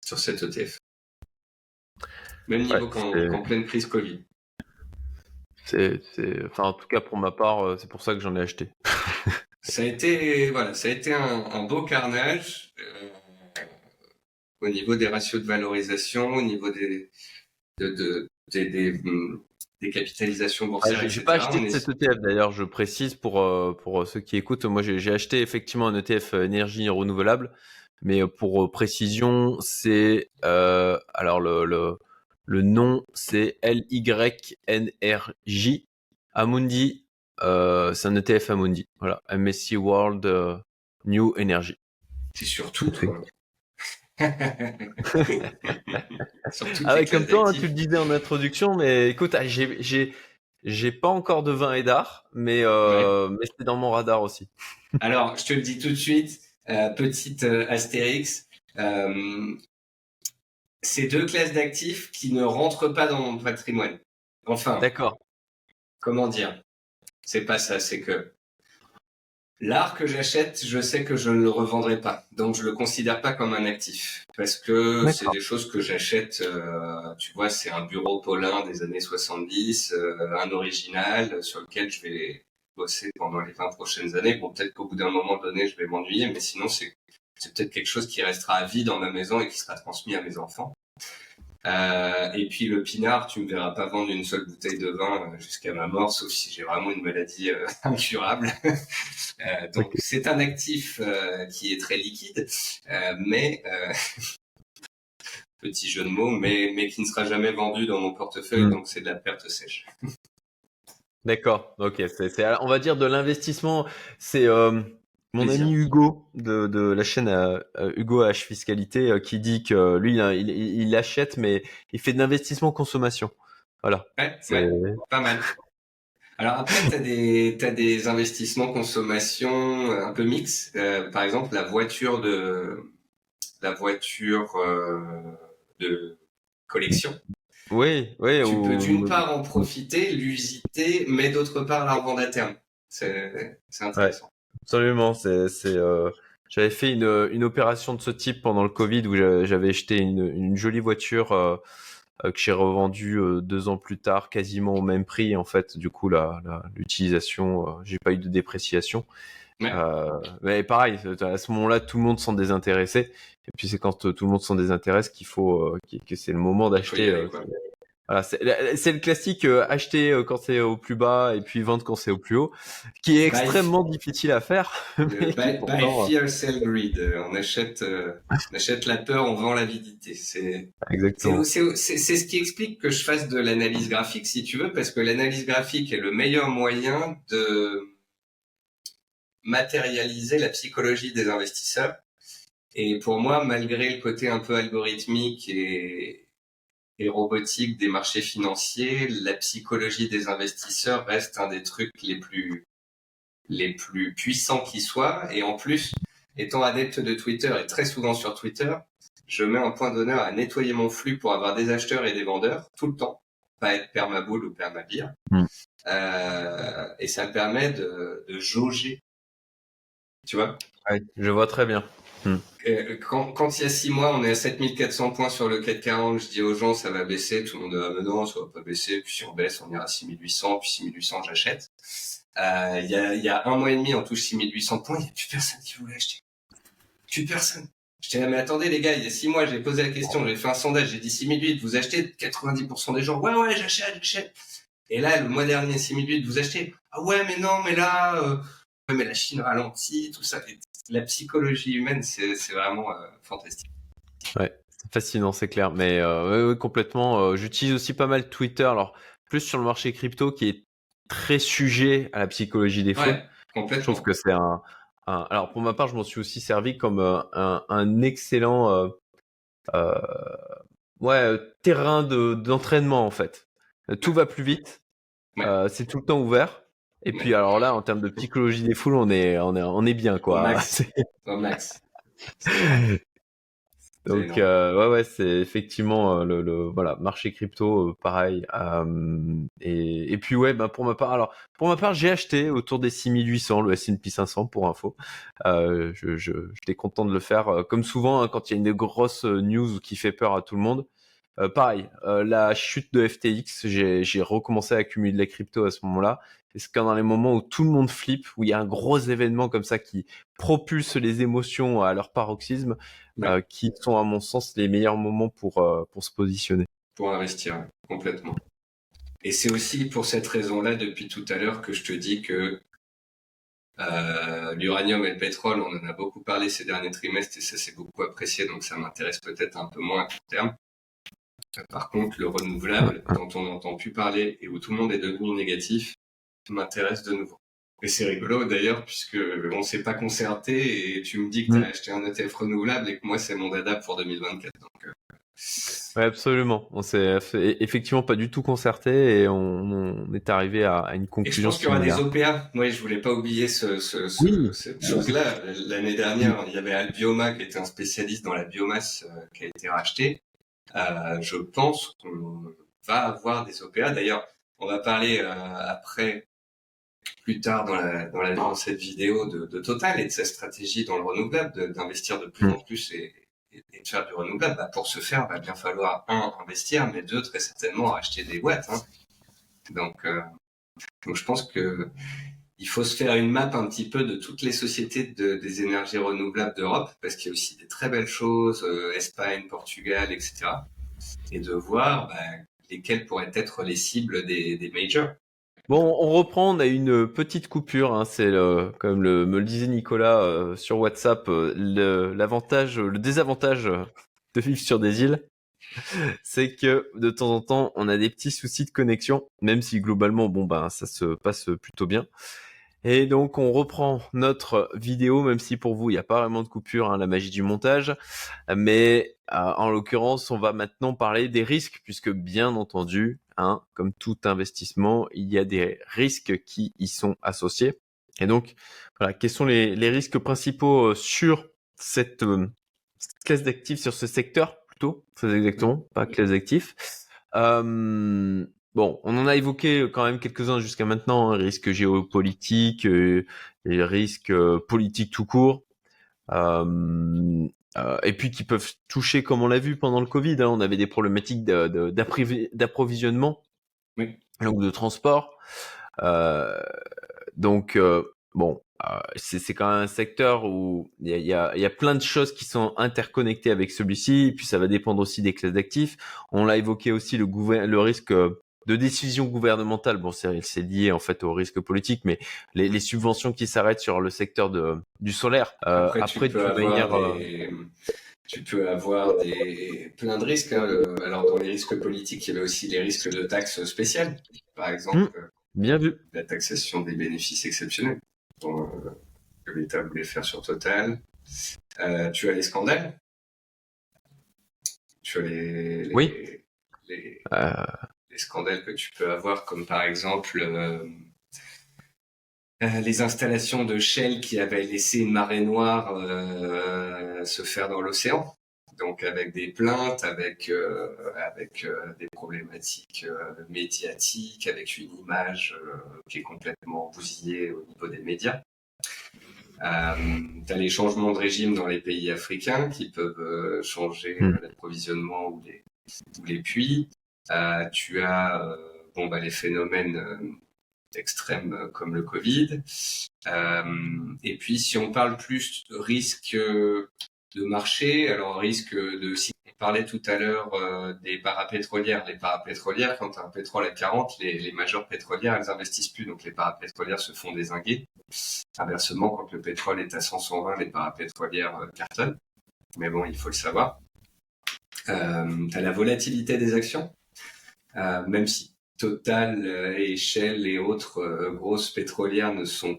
Sur cet ETF. Même niveau qu'en pleine crise Covid. C'est, enfin, en tout cas, pour ma part, euh, c'est pour ça que j'en ai acheté. (laughs) ça a été, voilà, ça a été un, un beau carnage euh, au niveau des ratios de valorisation, au niveau des, de, de, des, des, des capitalisations boursières. Ah, j'ai pas acheté cet ETF d'ailleurs, je précise pour euh, pour ceux qui écoutent. Moi, j'ai acheté effectivement un ETF énergie renouvelable, mais pour précision, c'est alors le, le le nom, c'est LYNRJ. Amundi, euh, c'est un ETF Amundi. Voilà, MSC World euh, New Energy. C'est surtout toi. Ah ouais, comme toi, hein, tu le disais en introduction, mais écoute, ah, j'ai, j'ai, pas encore de vin et d'art, mais, euh, mais c'est dans mon radar aussi. Alors, je te le dis tout de suite, euh, petite euh, astérix, euh, c'est deux classes d'actifs qui ne rentrent pas dans mon patrimoine. Enfin. D'accord. Comment dire? C'est pas ça, c'est que l'art que j'achète, je sais que je ne le revendrai pas. Donc je le considère pas comme un actif parce que c'est des choses que j'achète euh, tu vois, c'est un bureau Paulin des années 70, euh, un original sur lequel je vais bosser pendant les 20 prochaines années. Bon, peut-être qu'au bout d'un moment donné, je vais m'ennuyer, mais sinon c'est c'est peut-être quelque chose qui restera à vie dans ma maison et qui sera transmis à mes enfants. Euh, et puis le pinard, tu me verras pas vendre une seule bouteille de vin euh, jusqu'à ma mort, sauf si j'ai vraiment une maladie euh, (laughs) incurable. (laughs) euh, donc c'est un actif qui est très liquide, mais (laughs) petit jeu de mots, mais mais qui ne sera jamais vendu dans mon portefeuille, mm. donc c'est de la perte sèche. D'accord, ok, c'est on va dire de l'investissement, c'est mon ami Hugo de, de la chaîne euh, euh Hugo H Fiscalité euh, qui dit que lui il, il, achète mais il fait de l'investissement consommation. Voilà. Ouais, c'est pas mal. Alors après, tu as des, as des investissements consommation un peu mix. par exemple, la voiture de la voiture de collection. Oui, oui. Tu peux d'une part en profiter, l'usiter, mais d'autre part la revendre à terme. C'est intéressant. Absolument, c'est c'est euh, j'avais fait une, une opération de ce type pendant le Covid où j'avais acheté une, une jolie voiture euh, euh, que j'ai revendue deux ans plus tard quasiment au même prix en fait. Du coup, la l'utilisation, j'ai pas eu de dépréciation. mais pareil, à ce moment-là, tout le monde s'en désintéressait. Et puis c'est quand tout le monde s'en désintéresse qu'il faut que c'est le moment d'acheter c'est le classique euh, acheter euh, quand c'est au plus bas et puis vendre quand c'est au plus haut, qui est extrêmement difficile à faire. (laughs) buy, euh, fear, sell greed. On achète, on achète la peur, on vend l'avidité. C'est exactement. C'est ce qui explique que je fasse de l'analyse graphique, si tu veux, parce que l'analyse graphique est le meilleur moyen de matérialiser la psychologie des investisseurs. Et pour moi, malgré le côté un peu algorithmique et, et robotique des marchés financiers, la psychologie des investisseurs reste un des trucs les plus les plus puissants qui soient. Et en plus, étant adepte de Twitter et très souvent sur Twitter, je mets un point d'honneur à nettoyer mon flux pour avoir des acheteurs et des vendeurs tout le temps, pas être permaboule ou permabire. Mm. Euh, et ça me permet de, de jauger. Tu vois? Ouais, Je vois très bien. Hmm. Euh, quand, il y a six mois, on est à 7400 points sur le 440, je dis aux gens, ça va baisser, tout le monde dit, ah, non, ça va pas baisser, puis si on baisse, on ira à 6800, puis 6800, j'achète. Euh, il y, a, y a un mois et demi, on touche 6800 points, il n'y a plus personne qui voulait acheter. Plus personne. Je dis, mais attendez les gars, il y a six mois, j'ai posé la question, j'ai fait un sondage, j'ai dit 6008, vous achetez 90% des gens, ouais, ouais, j'achète, j'achète. Et là, le mois dernier, 6008, vous achetez, ah ouais, mais non, mais là, euh, mais la Chine ralentit, tout ça la psychologie humaine, c'est vraiment euh, fantastique. Ouais, fascinant, c'est clair. Mais euh, complètement. Euh, j'utilise aussi pas mal Twitter. Alors, plus sur le marché crypto qui est très sujet à la psychologie des fonds. complètement. Je trouve que c'est un, Alors, pour ma part, je m'en suis aussi servi comme un, un, excellent ouais, terrain d'entraînement, en fait. Tout va plus vite. c'est tout le temps ouvert. Et puis alors là, en termes de psychologie des foules, on est, on est, on est bien quoi. max. (laughs) max. Donc euh, ouais ouais c'est effectivement euh, le, le, voilà marché crypto euh, pareil et, et puis ouais ben pour ma part alors pour ma part j'ai acheté autour des 6800 le S&P 500 pour info je j'étais content de le faire comme souvent hein, quand il y a une grosse news qui fait peur à tout le monde pareil la chute de FTX j'ai j'ai recommencé à accumuler de la crypto à ce moment-là est-ce que dans les moments où tout le monde flippe, où il y a un gros événement comme ça qui propulse les émotions à leur paroxysme, euh, qui sont à mon sens les meilleurs moments pour, euh, pour se positionner Pour investir, complètement. Et c'est aussi pour cette raison-là, depuis tout à l'heure, que je te dis que euh, l'uranium et le pétrole, on en a beaucoup parlé ces derniers trimestres et ça s'est beaucoup apprécié, donc ça m'intéresse peut-être un peu moins à court terme. Par contre, le renouvelable, dont on n'entend plus parler et où tout le monde est devenu négatif, m'intéresse de nouveau. Et c'est rigolo d'ailleurs puisque on s'est pas concerté et tu me dis que tu as mm. acheté un ETF renouvelable et que moi c'est mon dada pour 2024. Donc, euh... ouais, absolument. On s'est effectivement pas du tout concerté et on, est arrivé à, une conclusion. Et je pense qu'il y aura des OPA. Moi, je voulais pas oublier ce, ce, ce cette chose-là. L'année dernière, il y avait Albioma qui était un spécialiste dans la biomasse euh, qui a été racheté. Euh, je pense qu'on va avoir des OPA. D'ailleurs, on va parler euh, après plus tard dans, la, dans, la, dans cette vidéo de, de, Total et de sa stratégie dans le renouvelable, d'investir de, plus en mm. plus et, et, de faire du renouvelable. Bah, pour ce faire, il va bien falloir, un, investir, mais deux, très certainement, acheter des boîtes. Hein. Donc, euh, donc, je pense que il faut se faire une map un petit peu de toutes les sociétés de, des énergies renouvelables d'Europe, parce qu'il y a aussi des très belles choses, euh, Espagne, Portugal, etc. Et de voir bah, lesquelles pourraient être les cibles des, des majors. Bon, on reprend, on a une petite coupure, hein, c'est comme le, me le disait Nicolas euh, sur WhatsApp, euh, l'avantage, le, désavantage de vivre sur des îles, (laughs) c'est que de temps en temps, on a des petits soucis de connexion, même si globalement, bon ben, ça se passe plutôt bien. Et donc, on reprend notre vidéo, même si pour vous, il n'y a pas vraiment de coupure, hein, la magie du montage. Mais euh, en l'occurrence, on va maintenant parler des risques, puisque bien entendu, Hein, comme tout investissement, il y a des risques qui y sont associés. Et donc, voilà, quels sont les, risques principaux euh, sur cette, euh, classe d'actifs, sur ce secteur plutôt, c'est exactement, pas classe d'actifs. Euh, bon, on en a évoqué quand même quelques-uns jusqu'à maintenant, hein, risques géopolitiques, les risques politiques tout court. Euh, et puis qui peuvent toucher, comme on l'a vu pendant le Covid, hein, on avait des problématiques d'approvisionnement, oui. donc de transport. Euh, donc euh, bon, euh, c'est quand même un secteur où il y a, y, a, y a, plein de choses qui sont interconnectées avec celui-ci, et puis ça va dépendre aussi des classes d'actifs. On l'a évoqué aussi le, le risque de décision gouvernementale, bon, c'est lié en fait au risque politique, mais les, les subventions qui s'arrêtent sur le secteur de, du solaire, euh, après, tu, peux avoir euh, des, tu peux avoir des, plein de risques. Hein. Alors dans les risques politiques, il y avait aussi les risques de taxes spéciales, par exemple. Mmh, bien vu. La taxation des bénéfices exceptionnels dont, euh, que l'État voulait faire sur Total. Euh, tu as les scandales. Tu as les, les oui. Les, euh des scandales que tu peux avoir, comme par exemple euh, euh, les installations de Shell qui avaient laissé une marée noire euh, se faire dans l'océan. Donc avec des plaintes, avec avec des problématiques médiatiques, avec une image qui est complètement bousillée au niveau des médias. Euh, tu as les changements de régime dans les pays africains qui peuvent changer hmm. l'approvisionnement ou les, ou les puits. Euh, tu as euh, bon, bah, les phénomènes euh, extrêmes comme le Covid. et puis, si on parle plus de risque de marché, alors risque de... Si on parlait tout à l'heure des parapétrolières. Les parapétrolières, quand un pétrole à 40, les, les majeures pétrolières, elles investissent plus. Donc les parapétrolières se font désinguer. Inversement, quand le pétrole est à 100, 120, les parapétrolières cartonnent. Mais bon, il faut le savoir. Tu as la volatilité des actions. Euh, même si Total euh, et Shell et autres euh, grosses pétrolières ne sont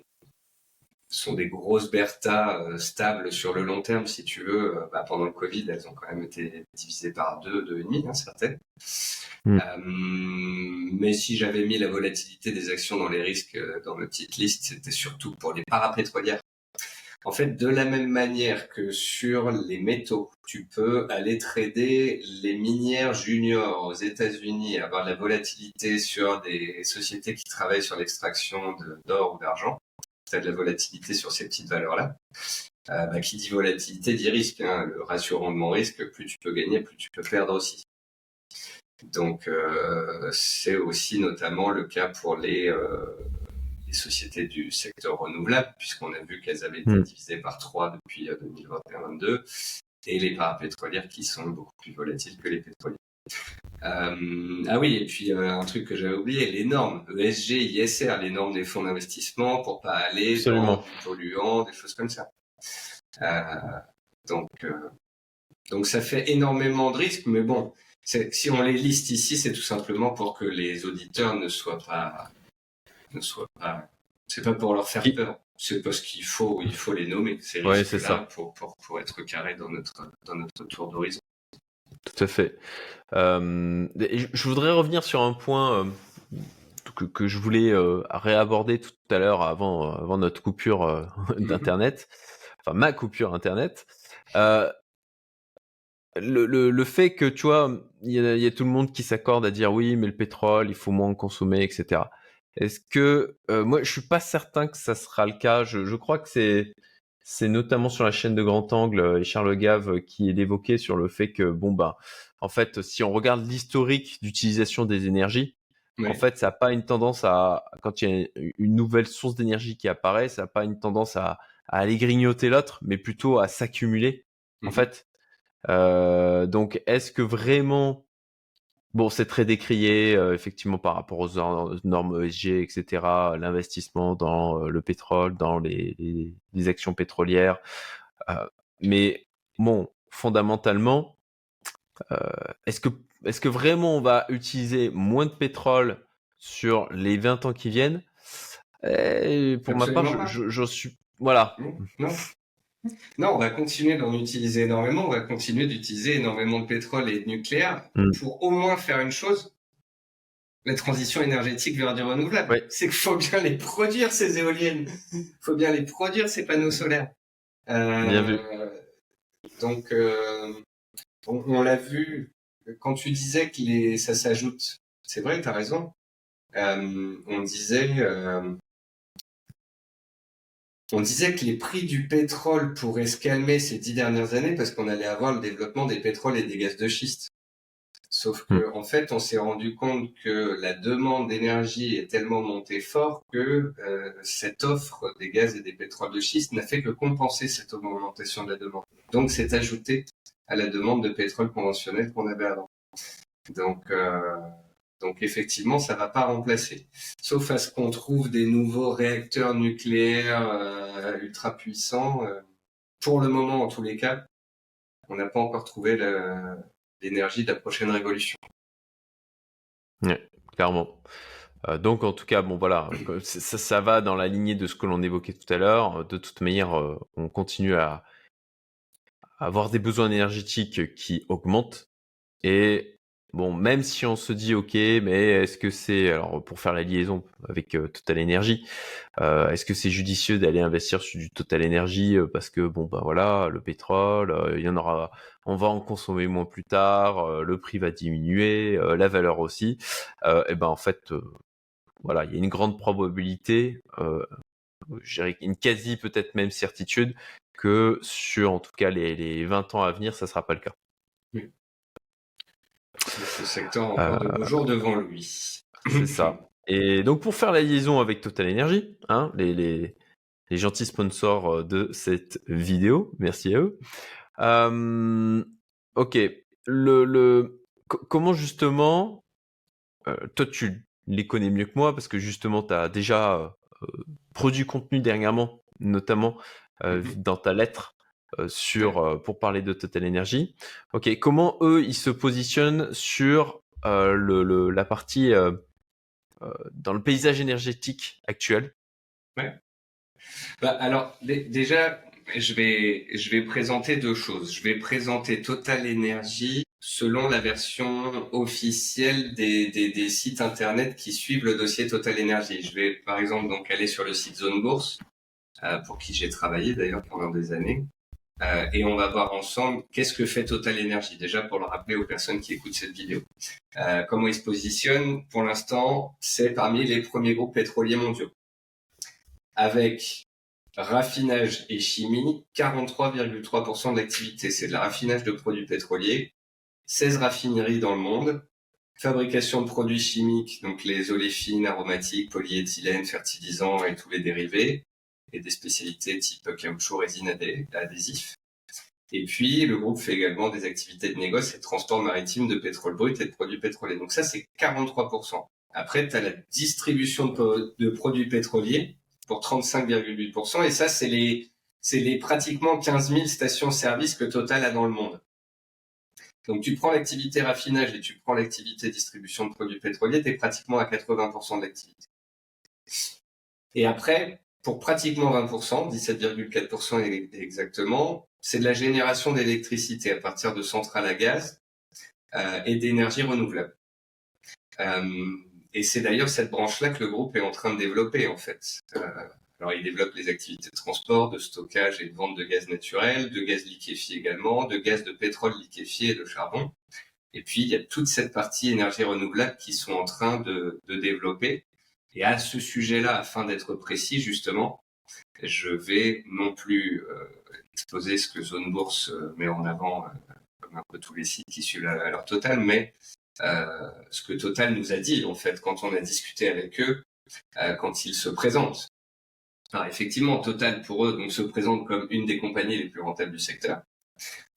sont des grosses bertas stables sur le long terme, si tu veux. Bah, pendant le Covid, elles ont quand même été divisées par deux, deux et demi, hein, certaines. Mm. mais si j'avais mis la volatilité des actions dans les risques dans ma petite liste, c'était surtout pour les parapétrolières. En fait, de la même manière que sur les métaux, tu peux aller trader les minières juniors aux États-Unis, avoir de la volatilité sur des sociétés qui travaillent sur l'extraction d'or ou d'argent. Tu as de la volatilité sur ces petites valeurs-là. Euh, bah, qui dit volatilité dit risque. Hein. Le ratio rendement-risque, plus tu peux gagner, plus tu peux perdre aussi. Donc, euh, c'est aussi notamment le cas pour les, euh, sociétés du secteur renouvelable, puisqu'on a vu qu'elles avaient été hmm. divisées par trois depuis 2021-2022, euh, et les parapétrolières qui sont beaucoup plus volatiles que les pétrolières. Euh, ah oui, et puis euh, un truc que j'avais oublié, les normes ESG, ISR, les normes des fonds d'investissement pour pas aller dans du polluant, des choses comme ça. donc, donc ça fait énormément de risques, mais bon, si on les liste ici, c'est tout simplement pour que les auditeurs ne soient pas ne soient pas. C'est pas pour leur faire peur, c'est parce qu'il faut, il faut les nommer. C'est ouais, ça. Pour, pour, pour, être carré dans notre, dans notre tour d'horizon. Tout à fait. Euh, je voudrais revenir sur un point euh, que, que, je voulais euh, réaborder tout à l'heure avant, avant notre coupure mhm. d'Internet, enfin ma coupure Internet. Le, le, le, fait que, tu vois, il y, y, a tout le monde qui s'accorde à dire oui, mais le pétrole, il faut moins consommer, etc. Est-ce que euh, moi je suis pas certain que ça sera le cas. Je, je crois que c'est c'est notamment sur la chaîne de Grand Angle euh, et Charles Gave euh, qui est évoqué sur le fait que bon bah en fait si on regarde l'historique d'utilisation des énergies, en fait ça n'a pas une tendance à quand il y a une nouvelle source d'énergie qui apparaît, ça n'a pas une tendance à, à aller grignoter l'autre, mais plutôt à s'accumuler en mmh fait. Euh, donc est-ce que vraiment Bon, c'est très décrié, euh, effectivement, par rapport aux normes ESG, etc., l'investissement dans euh, le pétrole, dans les, les, actions pétrolières. Euh, mais bon, fondamentalement, est-ce que, est que vraiment on va utiliser moins de pétrole sur les 20 ans qui viennent? Eh, Pour ma part, je, je, suis... Voilà. Non. Non, on va continuer d'en utiliser énormément. On va continuer d'utiliser énormément de pétrole et de nucléaire mm. pour au moins faire une chose la transition énergétique vers du renouvelable. C'est qu'il faut bien les produire ces éoliennes. Il faut bien les produire ces panneaux solaires. Euh, bien vu. Donc, euh, on, l'a vu quand tu disais que les, ça s'ajoute. C'est vrai, tu as raison. Euh, on disait on disait que les prix du pétrole pourraient se calmer ces dix dernières années parce qu'on allait avoir le développement des pétroles et des gaz de schiste. Sauf que, hmm. en fait, on s'est rendu compte que la demande d'énergie est tellement montée fort que euh, cette offre des gaz et des pétroles de schiste n'a fait que compenser cette augmentation de la demande. Donc, c'est ajouté à la demande de pétrole conventionnel qu'on avait avant. Donc, euh, donc effectivement, ça va pas remplacer. Sauf à ce qu'on trouve des nouveaux réacteurs nucléaires euh, ultra puissants. Euh, pour le moment, en tous les cas, on n'a pas encore trouvé l'énergie de la prochaine révolution. Oui, clairement. Euh, donc en tout cas, bon voilà, ça, ça, va dans la lignée de ce que l'on évoquait tout à l'heure. De toute manière, on continue à avoir des besoins énergétiques qui augmentent et Bon, même si on se dit ok, mais est-ce que c'est alors pour faire la liaison avec euh, Total Energy, euh, est-ce que c'est judicieux d'aller investir sur du Total Energy euh, parce que bon bah voilà, le pétrole, il y en aura, on va en consommer moins plus tard, le prix va diminuer, la valeur aussi. et ben en fait, voilà, il y a une grande probabilité, je dirais une quasi peut-être même certitude que sur en tout cas les, les 20 ans à venir, ça sera pas le cas. Ce secteur encore de nos jours devant lui. C'est ça. Et donc pour faire la liaison avec Total Energy, hein, les, les, les, gentils sponsors euh, de cette vidéo, merci à eux. Euh, ok, le, le, comment justement, euh, toi tu les connais mieux que moi parce que justement tu as déjà euh, produit contenu dernièrement, notamment euh, mm-hmm. dans ta lettre euh, sur euh, pour parler de Total Energy. Ok, comment eux ils se positionnent sur euh, le, la partie dans le paysage énergétique actuel? Bah, alors déjà, je vais je vais présenter deux choses. Je vais présenter Total Energy selon la version officielle des, des, sites internet qui suivent le dossier Total Energy. Je vais par exemple donc aller sur le site Zone Bourse, euh, pour qui j'ai travaillé d'ailleurs pendant des années, euh, et on va voir ensemble qu'est-ce que fait Total Energy. Déjà pour le rappeler aux personnes qui écoutent cette vidéo, euh, comment il se positionne. Pour l'instant, c'est parmi les premiers groupes pétroliers mondiaux, avec raffinage et chimie, 43,3% de l'activité. C'est de la raffinage de produits pétroliers 16 raffineries dans le monde, fabrication de produits chimiques, donc les oléfines, aromatiques, polyéthylène, fertilisants et tous les dérivés, et des spécialités type caoutchouc, résine, adhésif. Et puis, le groupe fait également des activités de négoce et de transport maritime de pétrole brut et de produits pétroliers. Donc ça, c'est 43%. Après, tu as la distribution de, produits pétroliers pour 35,8%. Et ça, c'est les, c'est les pratiquement 15 000 stations-service que Total a dans le monde. Donc tu prends l'activité raffinage et tu prends l'activité distribution de produits pétroliers, tu es pratiquement à 80% de l'activité. Et après, pour pratiquement 20%, 17,4% exactement, c'est de la génération d'électricité à partir de centrales à gaz euh, et d'énergie renouvelable. Euh, et c'est d'ailleurs cette branche-là que le groupe est en train de développer en fait. Euh, alors, il développe les activités de transport, de stockage et de vente de gaz naturel, de gaz liquéfié également, de gaz de pétrole liquéfié et de charbon. Et puis, il y a toute cette partie énergie renouvelable qui sont en train de, de développer. Et à ce sujet-là, afin d'être précis, justement, je vais non plus euh, exposer ce que Zone Bourse euh, met en avant, euh, comme un peu tous les sites qui suivent la valeur totale, mais euh, ce que Total nous a dit, en fait, quand on a discuté avec eux, quand ils se présentent. Alors effectivement, Total pour eux donc se présente comme une des compagnies les plus rentables du secteur,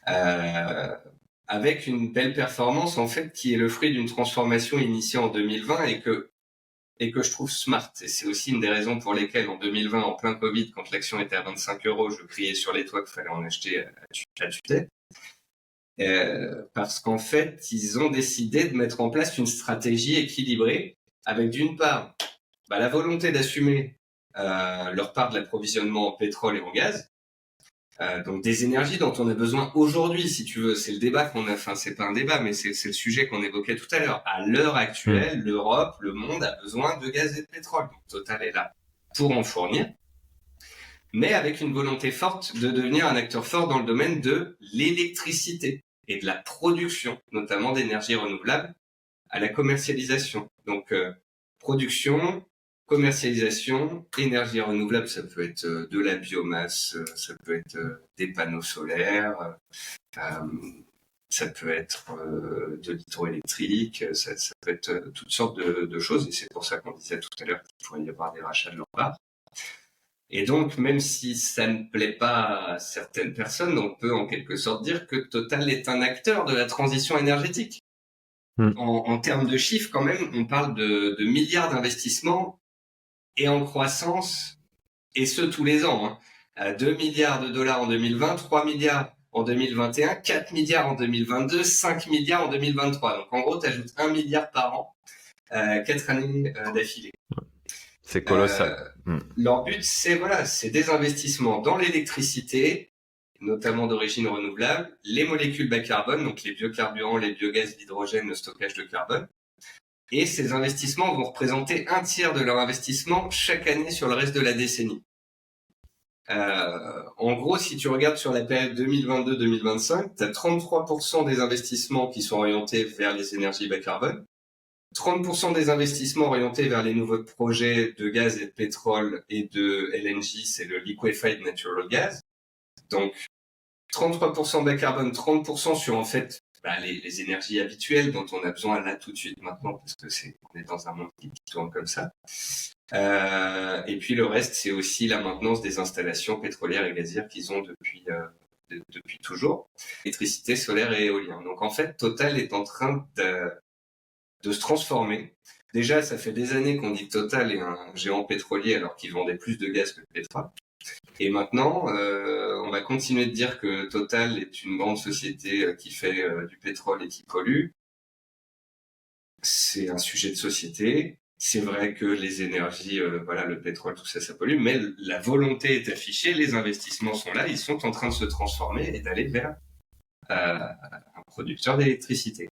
euh, avec une belle performance en fait qui est le fruit d'une transformation initiée en 2020 et que et que je trouve smart. Et c'est aussi une des raisons pour lesquelles en 2020, en plein Covid, quand l'action était à 25 euros, je criais sur les toits qu'il fallait en acheter à tue euh, parce qu'en fait, ils ont décidé de mettre en place une stratégie équilibrée avec d'une part bah, la volonté d'assumer euh, leur part de l'approvisionnement en pétrole et en gaz. Euh, donc des énergies dont on a besoin aujourd'hui, si tu veux. C'est le débat qu'on a. Enfin, c'est pas un débat, mais c'est le sujet qu'on évoquait tout à l'heure. À l'heure actuelle, mmh. l'Europe, le monde a besoin de gaz et de pétrole. Donc Total est là pour en fournir, mais avec une volonté forte de devenir un acteur fort dans le domaine de l'électricité et de la production, notamment d'énergie renouvelable, à la commercialisation. Donc euh, production, commercialisation, énergie renouvelable, ça peut être euh, de la biomasse, euh, ça peut être euh, des panneaux solaires, ça peut être de l'hydroélectrique, ça, ça, peut être toutes sortes de, de choses, et c'est pour ça qu'on disait tout à l'heure qu'il pourrait y avoir des rachats de part. Et donc, même si ça ne plaît pas à certaines personnes, on peut en quelque sorte dire que Total est un acteur de la transition énergétique. Hmm. En, en, termes de chiffres, quand même, on parle de, de milliards d'investissements et en croissance, et ce tous les ans. Hein. 2 milliards de dollars en 2020, 3 milliards en 2021, 4 milliards en 2022, 5 milliards en 2023. Donc en gros, tu ajoutes 1 milliard par an, euh, 4 années euh, d'affilée. C'est colossal. Euh, hmm. Leur but, c'est voilà, c'est des investissements dans l'électricité, notamment d'origine renouvelable, les molécules bas carbone, donc les biocarburants, les biogaz, l'hydrogène, le stockage de carbone, et ces investissements vont représenter un tiers de leur investissement chaque année sur le reste de la décennie. Euh, en gros, si tu regardes sur la période 2022-2025, tu as 33% des investissements qui sont orientés vers les énergies bas carbone, 30% des investissements orientés vers les nouveaux projets de gaz et de pétrole et de LNG, c'est le Liquefied Natural Gas. Donc, 33% bas carbone, 30% sur en fait bah, les, énergies habituelles dont on a besoin là tout de suite maintenant parce que c'est on est dans un monde qui, tourne comme ça. Euh, et puis le reste, c'est aussi la maintenance des installations pétrolières et gazières qu'ils ont depuis euh, de, depuis toujours, électricité solaire et éolien. Donc en fait, Total est en train de, de se transformer. Déjà, ça fait des années qu'on dit que Total est un géant pétrolier alors qu'il vendait plus de gaz que de pétrole. Et maintenant, euh, on va continuer de dire que Total est une grande société euh, qui fait euh, du pétrole et qui pollue. C'est un sujet de société. C'est vrai que les énergies, euh, voilà, le pétrole, tout ça, ça pollue, mais la volonté est affichée, les investissements sont là, ils sont en train de se transformer et d'aller vers un producteur d'électricité.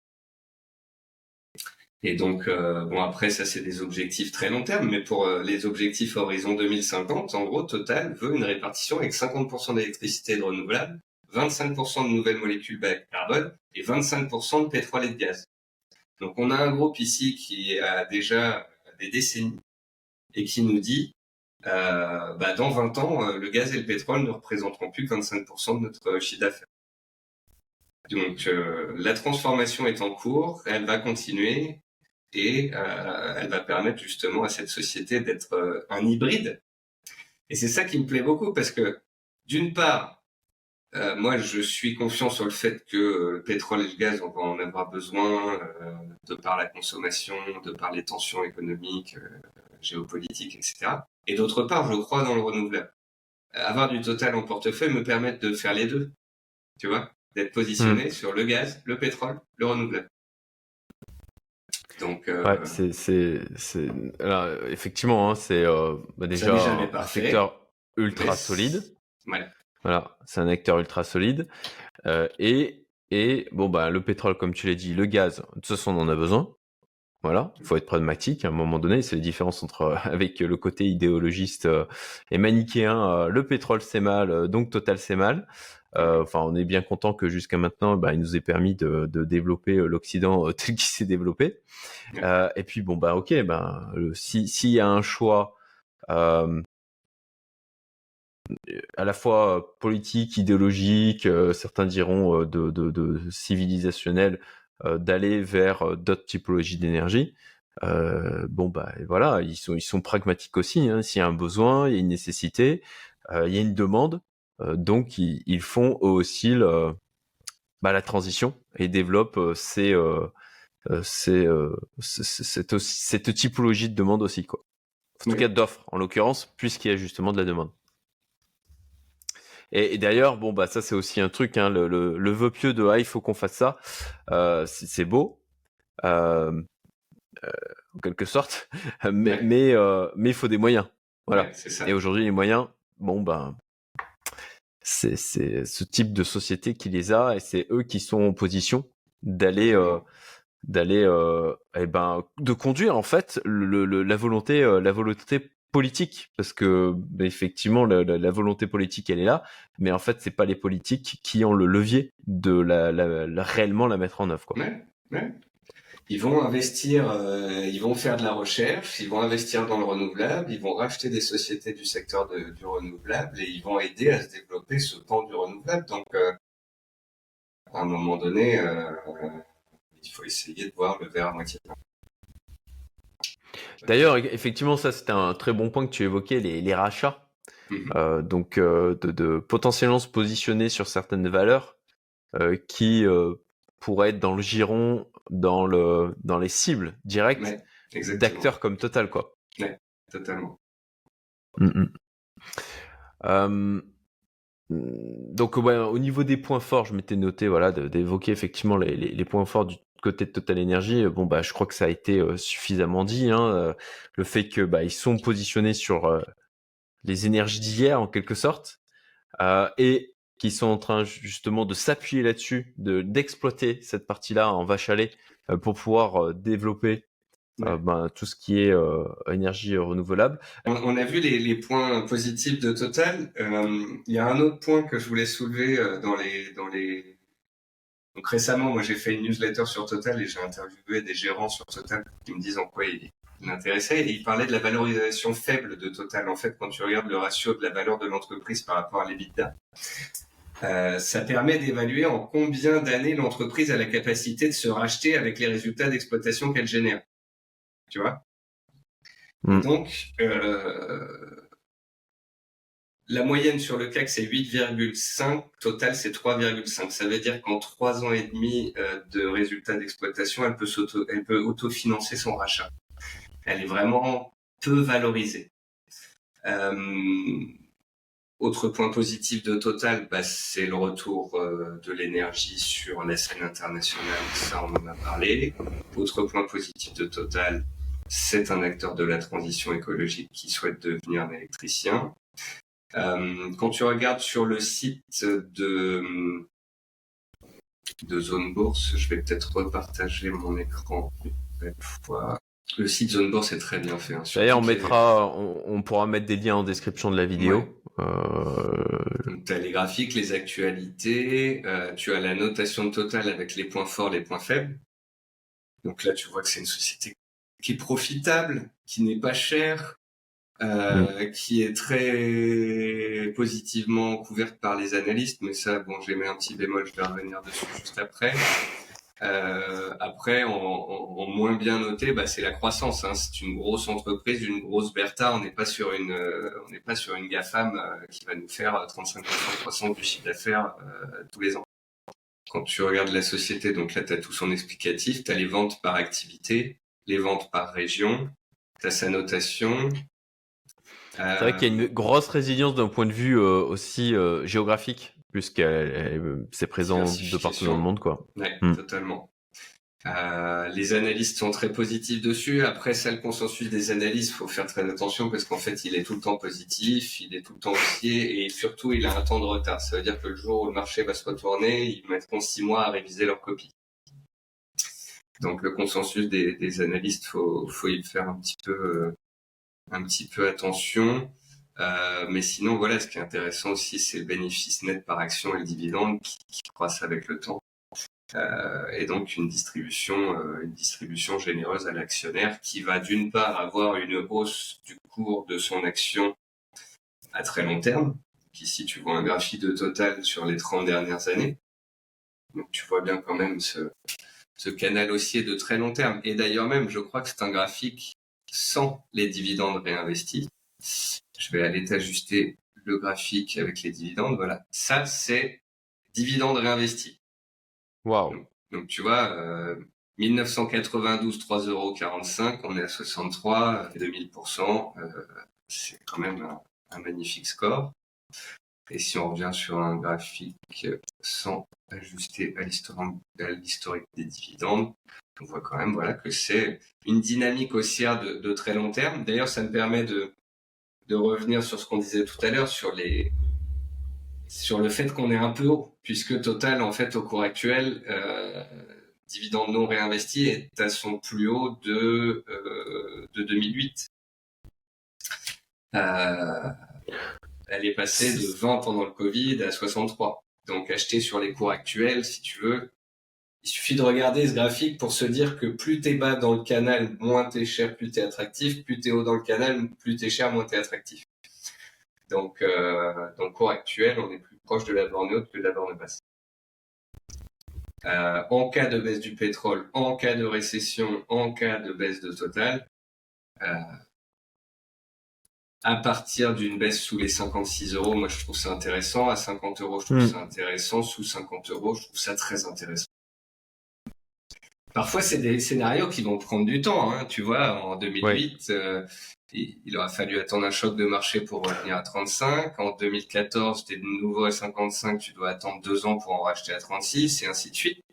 Et donc, euh, bon, après, ça, c'est des objectifs très long terme, mais pour euh, les objectifs horizon 2050, en gros, Total veut une répartition avec 50% d'électricité de renouvelable, 25% de nouvelles molécules bas carbone et 25% de pétrole et de gaz. Donc, on a un groupe ici qui a déjà des décennies et qui nous dit, euh, bah, dans 20 ans, le gaz et le pétrole ne représenteront plus que 25% de notre chiffre d'affaires. Donc, la transformation est en cours, elle va continuer, et euh, elle va permettre justement à cette société d'être euh, un hybride. Et c'est ça qui me plaît beaucoup parce que d'une part, euh, moi je suis confiant sur le fait que le pétrole et le gaz, on va en avoir besoin de par la consommation, de par les tensions économiques, géopolitiques, etc. Et d'autre part, je crois dans le renouvelable. Avoir du total en portefeuille me permet de faire les deux, tu vois, d'être positionné hmm. sur le gaz, le pétrole, le renouvelable. Donc, euh, ouais, c'est, c'est, c'est... Alors, effectivement, hein, c'est euh, bah déjà un secteur ultra solide. Ouais. Voilà, c'est un acteur ultra solide. Euh, et, et bon, bah, le pétrole, comme tu l'as dit, le gaz, de toute façon, on en a besoin. Voilà, il faut être pragmatique à un moment donné. C'est la différence entre (laughs) avec le côté idéologiste et manichéen. le pétrole c'est mal, donc Total c'est mal. Euh, enfin, on est bien content que jusqu'à maintenant, bah, il nous ait permis de, développer euh, l'Occident euh, (laughs) tel qu'il s'est développé. et puis bon, bah ok, si s'il y a un choix à la fois politique, idéologique, certains diront de, civilisationnel, d'aller vers d'autres typologies d'énergie. bon bah voilà, ils sont ils sont pragmatiques aussi. Hein. S'il y a un besoin, il y a une nécessité, il y a une demande. Euh, donc ils, font aussi bah, la transition et développent euh, ces, euh, cette, cette, typologie de demande aussi quoi. En tout cas d'offres en l'occurrence puisqu'il y a justement de la demande. Et, d'ailleurs, bon, bah, ça, c'est aussi un truc, hein, le, le, vœu pieux de ah, il faut qu'on fasse ça. c'est beau, en quelque sorte, (laughs) mais, mais, mais il faut des moyens. Voilà. Et aujourd'hui, les moyens, bon, ben, c'est ce type de société qui les a et c'est eux qui sont en position d'aller euh, d'aller euh, eh ben de conduire en fait le, la volonté euh, la volonté politique. Parce que bah, effectivement la, volonté politique elle est là mais en fait c'est pas les politiques qui ont le levier de la, la réellement la mettre en œuvre quoi. Ouais, ouais ils vont investir, euh, ils vont faire de la recherche, ils vont investir dans le renouvelable, ils vont racheter des sociétés du secteur de, du renouvelable et ils vont aider à se développer ce pan du renouvelable. Donc, euh, à un moment donné, euh, il faut essayer de voir le verre à moitié plein. D'ailleurs, effectivement, ça c'était un très bon point que tu évoquais, les, les rachats. Mhm. donc, de, de, potentiellement se positionner sur certaines valeurs qui pourraient être dans le giron dans le dans les cibles directes d'acteurs comme Total quoi. Ouais, totalement. Mmh donc au niveau des points forts, je m'étais noté voilà d'évoquer effectivement les, les, points forts du côté de Total Energy. Bon bah je crois que ça a été euh, suffisamment dit. Hein, euh, le fait que bah ils sont positionnés sur euh, les énergies d'hier en quelque sorte et qui sont en train justement de s'appuyer là-dessus, de d'exploiter cette partie-là en vache à lait euh, pour pouvoir euh, développer euh, ben, tout ce qui est énergie renouvelable. On, a vu les, les, points positifs de Total. Il y a un autre point que je voulais soulever dans les dans les donc récemment, moi j'ai fait une newsletter sur Total et j'ai interviewé des gérants sur Total qui me disent en quoi ils m'intéressaient et ils parlaient de la valorisation faible de Total. En fait, quand tu regardes le ratio de la valeur de l'entreprise par rapport à l'EBITDA, euh, ça permet d'évaluer en combien d'années l'entreprise a la capacité de se racheter avec les résultats d'exploitation qu'elle génère. Tu vois? Hmm. Donc, euh, la moyenne sur le CAC, c'est 8,5. Total, c'est 3,5. Ça veut dire qu'en trois ans et demi euh, de résultats d'exploitation, elle peut s'auto, elle peut autofinancer son rachat. Elle est vraiment peu valorisée. Autre point positif de Total, bah, c'est le retour euh, de l'énergie sur la scène internationale, ça on en a parlé. Autre point positif de Total, c'est un acteur de la transition écologique qui souhaite devenir un électricien. Euh, quand tu regardes sur le site de de Zone Bourse. Je vais peut-être repartager mon écran une fois. Le site Zone Bourse est très bien fait. Hein, D'ailleurs, on mettra, on, pourra mettre des liens en description de la vidéo. Tu as les graphiques, les actualités, euh, tu as la notation de total avec les points forts, les points faibles. Donc là, tu vois que c'est une société qui est profitable, qui n'est pas chère, euh, mm. qui est très positivement couverte par les analystes, mais ça, bon, j'ai mis un petit bémol, je vais revenir dessus juste après. Euh, après, en, moins bien noté, bah, c'est la croissance. Hein. C'est une grosse entreprise, une grosse Bertha. On n'est pas sur une, euh, on n'est pas sur une GAFAM euh, qui va nous faire 35% de croissance du chiffre d'affaires euh, tous les ans. Quand tu regardes la société, donc là, tu as tout son explicatif. Tu as les ventes par activité, les ventes par région, tu as sa notation. C'est vrai qu'il y a une grosse résilience d'un point de vue aussi géographique puisqu'elle c'est présent de partout dans le monde, quoi. Ouais, hmm. totalement. Euh, les analystes sont très positifs dessus. Après, ça, le consensus des analystes, faut faire très attention parce qu'en fait, il est tout le temps positif, il est tout le temps haussier et surtout, il a un temps de retard. Ça veut dire que le jour où le marché va se retourner, ils mettront six mois à réviser leur copie. Donc, le consensus des, des analystes, faut, faut y faire un petit peu, euh, un petit peu attention. Euh, mais sinon, voilà, ce qui est intéressant aussi, c'est le bénéfice net par action et le dividende qui, qui croissent avec le temps. Euh, et donc une distribution, euh, une distribution généreuse à l'actionnaire qui va d'une part avoir une hausse du cours de son action à très long terme. Ici, tu vois un graphique de total sur les 30 dernières années. Donc tu vois bien quand même ce, ce canal haussier de très long terme. Et d'ailleurs même, je crois que c'est un graphique sans les dividendes réinvestis. Je vais aller t'ajuster le graphique avec les dividendes. Voilà. Ça, c'est dividendes réinvestis. Waouh. Donc, tu vois, euh, 1992, 3,45 euros, on est à 63, 2000%. Euh, c'est quand même un, magnifique score. Et si on revient sur un graphique sans ajuster à l'historique des dividendes, on voit quand même voilà que c'est une dynamique haussière de, de très long terme. D'ailleurs, ça me permet de de revenir sur ce qu'on disait tout à l'heure sur les sur le fait qu'on est un peu haut, puisque Total, en fait, au cours actuel, euh, dividende non réinvesti est à son plus haut de, euh, de 2008. Euh, elle est passée de 20 pendant le Covid à 63. Donc acheter sur les cours actuels, si tu veux, il suffit de regarder ce graphique pour se dire que plus t'es bas dans le canal, moins t'es cher, plus t'es attractif. Plus t'es haut dans le canal, plus t'es cher, moins t'es attractif. Donc, euh, dans le cours actuel, on est plus proche de la borne haute que de la borne basse. Euh, en cas de baisse du pétrole, en cas de récession, en cas de baisse de total, euh, à partir d'une baisse sous les 56 euros, moi je trouve ça intéressant. À 50 euros, je trouve hmm. ça intéressant. Sous 50 euros, je trouve ça très intéressant. Parfois, c'est des scénarios qui vont prendre du temps. Hein. Tu vois, en 2008, euh, il, aura fallu attendre un choc de marché pour revenir à 35. En 2014, tu es de nouveau à 55, tu dois attendre deux ans pour en racheter à 36, et ainsi de suite.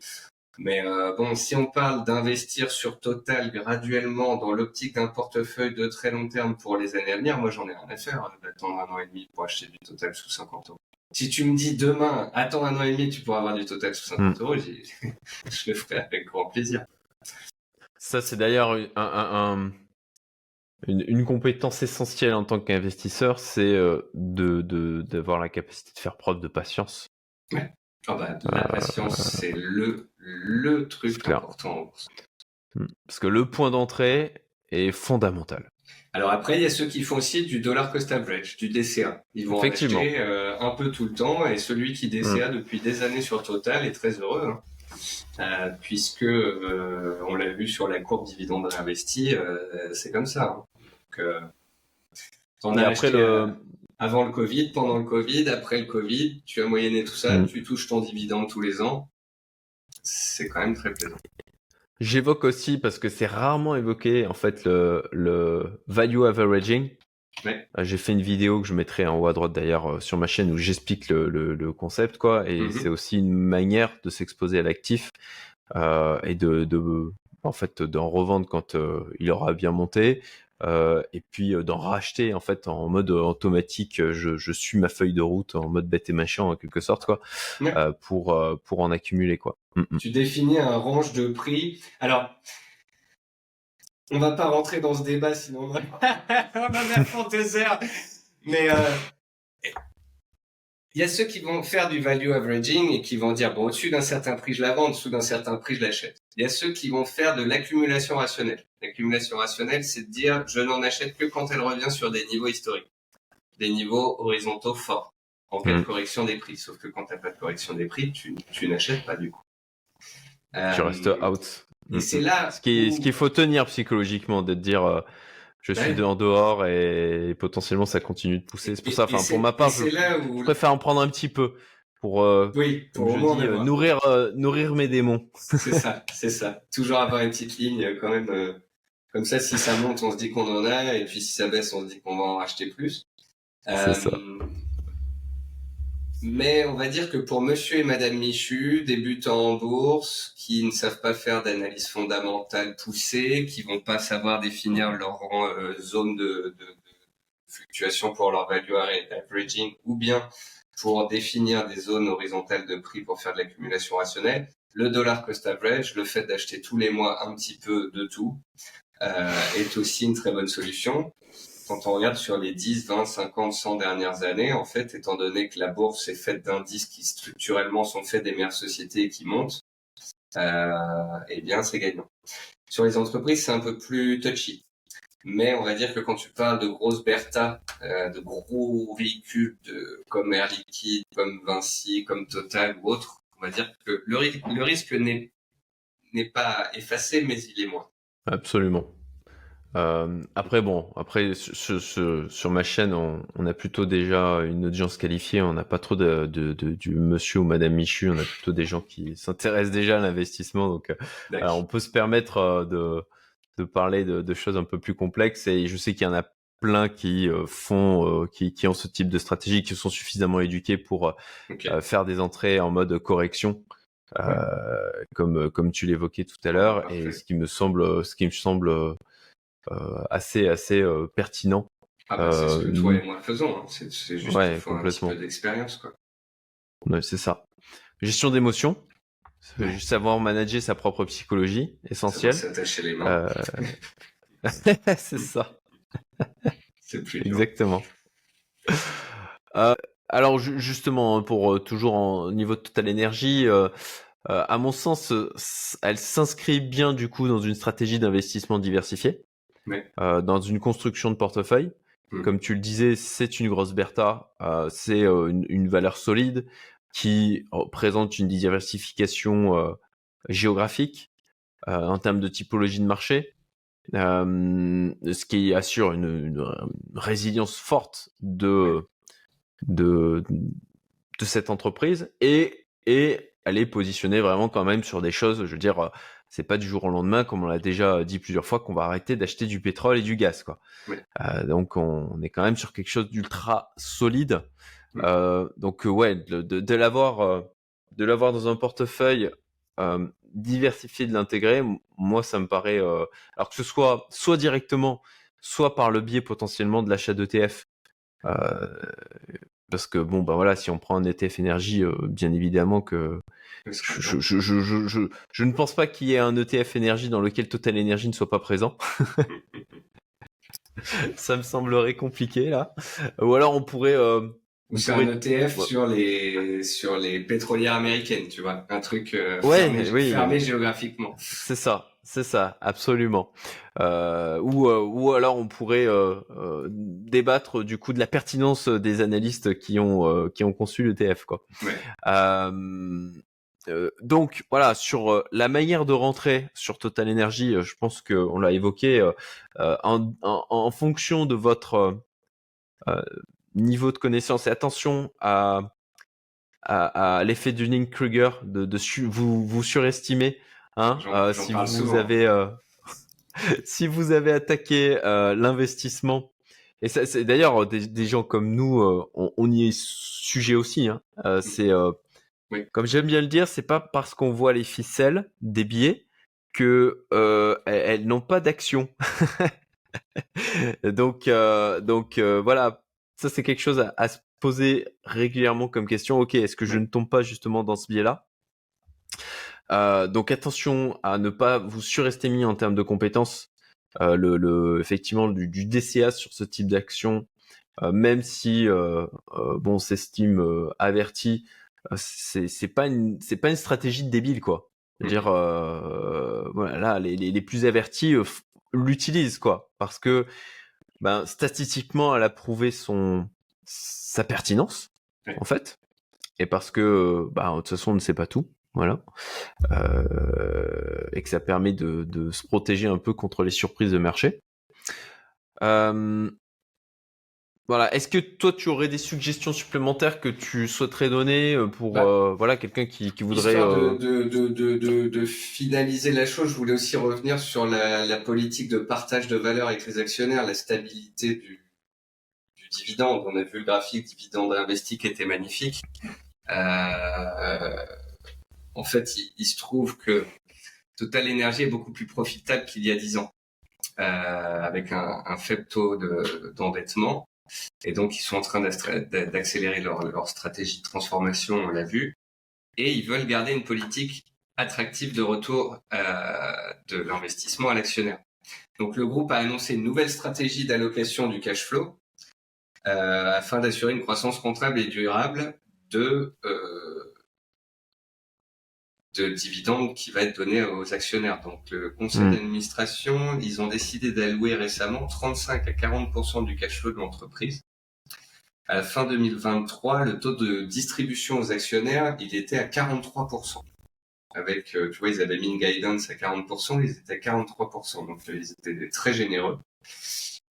Mais euh, bon, si on parle d'investir sur Total graduellement dans l'optique d'un portefeuille de très long terme pour les années à venir, moi j'en ai rien à faire hein, d'attendre un an et demi pour acheter du Total sous 50 euros. Si tu me dis demain, attends un an et demi, tu pourras avoir du total sous 50 hmm. euros, (laughs) je le ferai avec grand plaisir. Ça, c'est d'ailleurs une, compétence essentielle en tant qu'investisseur, c'est euh, d'avoir la capacité de faire preuve de patience. Ouais. Oh bah, la euh, patience, c'est le, le truc important. Hmm. Parce que le point d'entrée est fondamental. Alors après, il y a ceux qui font aussi du dollar cost average, du DCA. Ils vont acheter euh, un peu tout le temps et celui qui DCA mm. depuis des années sur Total est très heureux. Hein. Euh, puisque euh, on l'a vu sur la courbe dividende réinvesti, c'est comme ça. Hein. Donc, as après le... avant le Covid, pendant le Covid, après le Covid, tu as moyenné tout ça, mm. tu touches ton dividende tous les ans. C'est quand même très plaisant. J'évoque aussi parce que c'est rarement évoqué en fait le, le value averaging. Ouais. Euh, j'ai fait une vidéo que je mettrai en haut à droite d'ailleurs euh, sur ma chaîne où j'explique le, le, le, concept quoi et mm-hmm. c'est aussi une manière de s'exposer à l'actif euh, et de, de, en fait d'en revendre quand euh, il aura bien monté euh, et puis d'en racheter en fait en mode automatique. Je, je, suis ma feuille de route en mode bête et machin en quelque sorte quoi pour pour en accumuler quoi. Mm, mm. Tu définis un range de prix. Alors, on va pas rentrer dans ce débat, sinon on, (laughs) en a pour deux heures. Mais euh, il y a ceux qui vont faire du value averaging et qui vont dire bon au-dessus d'un certain prix je la vends, au-dessous d'un certain prix je l'achète. Il y a ceux qui vont faire de l'accumulation rationnelle. L'accumulation rationnelle, c'est de dire je n'en achète que quand elle revient sur des niveaux historiques, des niveaux horizontaux forts en cas de mm. correction des prix. Sauf que quand tu n'as pas de correction des prix, tu, tu n'achètes pas du coup. tu restes euh, out. Et c'est là ce qu'il faut tenir psychologiquement, de dire euh, je suis en dehors et potentiellement ça continue de pousser. C'est pour ça, enfin pour ma part, je, préfère en prendre un petit peu pour, euh, oui, pour je dis, euh, nourrir nourrir mes démons. c'est ça, (laughs) c'est ça. Toujours avoir une petite ligne quand même. comme ça, si ça monte, on se dit qu'on en a, et puis si ça baisse, on se dit qu'on va en racheter plus. C'est ça. Mais on va dire que pour monsieur et madame Michu, débutants en bourse, qui ne savent pas faire d'analyse fondamentale poussée, qui vont pas savoir définir leur euh, zone de, fluctuation pour leur value averaging, ou bien pour définir des zones horizontales de prix pour faire de l'accumulation rationnelle, le dollar cost average, le fait d'acheter tous les mois un petit peu de tout, euh, est aussi une très bonne solution quand on regarde sur les 10, 20, 50, 100 dernières années, en fait, étant donné que la bourse est faite d'indices qui structurellement sont faits des meilleures sociétés et qui montent, euh, eh bien, c'est gagnant. Sur les entreprises, c'est un peu plus touchy. Mais on va dire que quand tu parles de grosses Bertha, euh, de gros véhicules de, comme Air Liquide, comme Vinci, comme Total ou autres, on va dire que le, le risque n'est pas effacé, mais il est moins. Absolument. Euh, après, bon, après, sur ma chaîne, on, a plutôt déjà une audience qualifiée. On n'a pas trop de, du monsieur ou madame Michu. On a plutôt des gens qui s'intéressent déjà à l'investissement. Donc, euh, on peut se permettre euh, de, de parler de, choses un peu plus complexes. Et je sais qu'il y en a plein qui font, qui, qui, ont ce type de stratégie, qui sont suffisamment éduqués pour faire des entrées en mode correction. comme comme tu l'évoquais tout à l'heure et ce qui me semble ce qui me semble euh, assez assez euh, pertinent. Ah bah, c'est ce que toi et moi faisons. Hein. C'est juste ouais, qu'il faut complètement. un petit peu d'expérience. quoi. Ouais, c'est ça. Gestion d'émotions. Juste savoir manager sa propre psychologie, essentiel. S'attacher les mains. Euh... (laughs) c'est ça. c'est plus Exactement. Euh, alors justement, pour toujours en niveau de Total Énergie, euh, à mon sens, elle s'inscrit bien du coup dans une stratégie d'investissement diversifié. Euh, dans une construction de portefeuille. Hmm. Comme tu le disais, c'est une grosse Bertha, euh, c'est euh, une, valeur solide qui présente une diversification géographique en termes de typologie de marché, ce qui assure une, résilience forte de, de, de cette entreprise et, et elle est positionnée vraiment quand même sur des choses, je veux dire, c'est pas du jour au lendemain, comme on l'a déjà dit plusieurs fois, qu'on va arrêter d'acheter du pétrole et du gaz, quoi. Euh, donc on, est quand même sur quelque chose d'ultra solide. Euh, donc euh, ouais, de, l'avoir, de l'avoir dans un portefeuille diversifié, de l'intégrer, moi ça me paraît, alors que ce soit soit directement, soit par le biais potentiellement de l'achat d'ETF. Parce que bon, ben voilà, si on prend un ETF énergie, bien évidemment que je, je, je, je, ne pense pas qu'il y ait un ETF énergie dans lequel Total Energy ne soit pas présent. (laughs) ça me semblerait compliqué là. Ou alors on pourrait. Euh, Ou c'est un ETF sur les sur les pétrolières américaines, tu vois, un truc euh, fermé, géographiquement. C'est ça, c'est ça, absolument. Euh, ou ou alors on pourrait débattre du coup de la pertinence des analystes qui ont qui ont conçu l'ETF quoi. Ouais. Euh, donc voilà, sur euh, la manière de rentrer sur Total Energy, euh, je pense qu'on l'a évoqué, en, fonction de votre niveau de connaissance et attention à, à, l'effet du Kruger, de, de vous vous surestimez, hein, si vous avez (laughs) si vous avez attaqué l'investissement. Et c'est d'ailleurs des, gens comme nous, on, y est sujet aussi. Hein, c'est comme j'aime bien le dire, c'est pas parce qu'on voit les ficelles des billets que euh, elles, n'ont pas d'action. (laughs) donc, euh, donc euh, voilà, ça c'est quelque chose à, se poser régulièrement comme question. Ok, est-ce que je ne tombe pas justement dans ce biais-là? Euh, donc attention à ne pas vous surestimer en termes de compétences. Euh, le, le, effectivement du, du, DCA sur ce type d'action, euh, même si euh, euh, bon s'estime averti, c'est c'est pas une c'est pas une stratégie de débile quoi. C'est-à-dire voilà les, les, les, plus avertis l'utilisent quoi. Parce que ben statistiquement elle a prouvé son sa pertinence en fait. Et parce que bah de toute façon on ne sait pas tout voilà, euh, et que ça permet de, de, se protéger un peu contre les surprises de marché. Euh, voilà, est-ce que toi tu aurais des suggestions supplémentaires que tu souhaiterais donner euh, pour bah, euh, voilà quelqu'un qui, qui voudrait euh... de, de, de, de, finaliser la chose, je voulais aussi revenir sur la, la, politique de partage de valeur avec les actionnaires, la stabilité du, du dividende. On a vu le graphique dividende investi qui était magnifique. Euh, en fait, il, se trouve que Total Energy est beaucoup plus profitable qu'il y a dix ans, euh, avec un, un, faible taux d'endettement. et donc, ils sont en train d'accélérer leur, leur, stratégie de transformation, on l'a vu. Et ils veulent garder une politique attractive de retour euh, de l'investissement à l'actionnaire. Donc, le groupe a annoncé une nouvelle stratégie d'allocation du cash flow euh, afin d'assurer une croissance comptable et durable de euh, de dividendes qui va être donné aux actionnaires. Donc le conseil hmm. d'administration, ils ont décidé d'allouer récemment 35 à 40% du cash flow de l'entreprise. À la fin 2023, le taux de distribution aux actionnaires, il était à 43%. Avec, euh, tu vois, ils avaient mis une guidance à 40%, ils étaient à 43%. Donc ils étaient très généreux.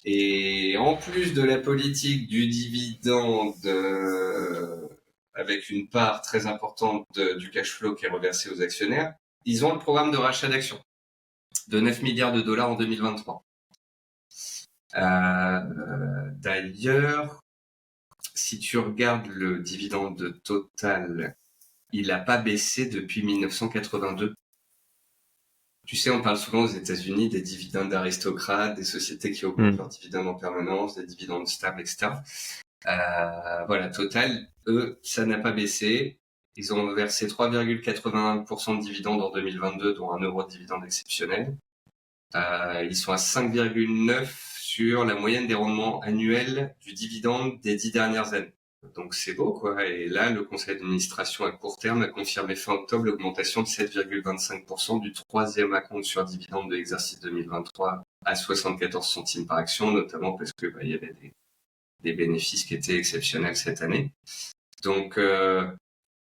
Et en plus de la politique du dividende euh, avec une part très importante du cash flow qui est reversé aux actionnaires, ils ont le programme de rachat d'actions de 9 milliards de dollars en 2023. Euh, D'ailleurs, si tu regardes le dividende total, il n'a pas baissé depuis 1982. Tu sais, on parle souvent aux États-Unis des dividendes d'aristocrates, des sociétés qui augmentent mm. leurs dividendes en permanence, des dividendes stables, etc. Euh, voilà, Total, eux, ça n'a pas baissé. Ils ont versé 3,81% de dividendes en 2022, dont un euro de dividende exceptionnel. Euh, ils sont à 5,9 sur la moyenne des rendements annuels du dividende des dix dernières années. Donc c'est beau, quoi. Et là, le conseil d'administration à court terme a confirmé fin octobre l'augmentation de 7,25% du troisième acompte sur dividende de l'exercice 2023 à 74 centimes par action, notamment parce que bah, il y avait des, des bénéfices qui étaient exceptionnels cette année. Donc, euh,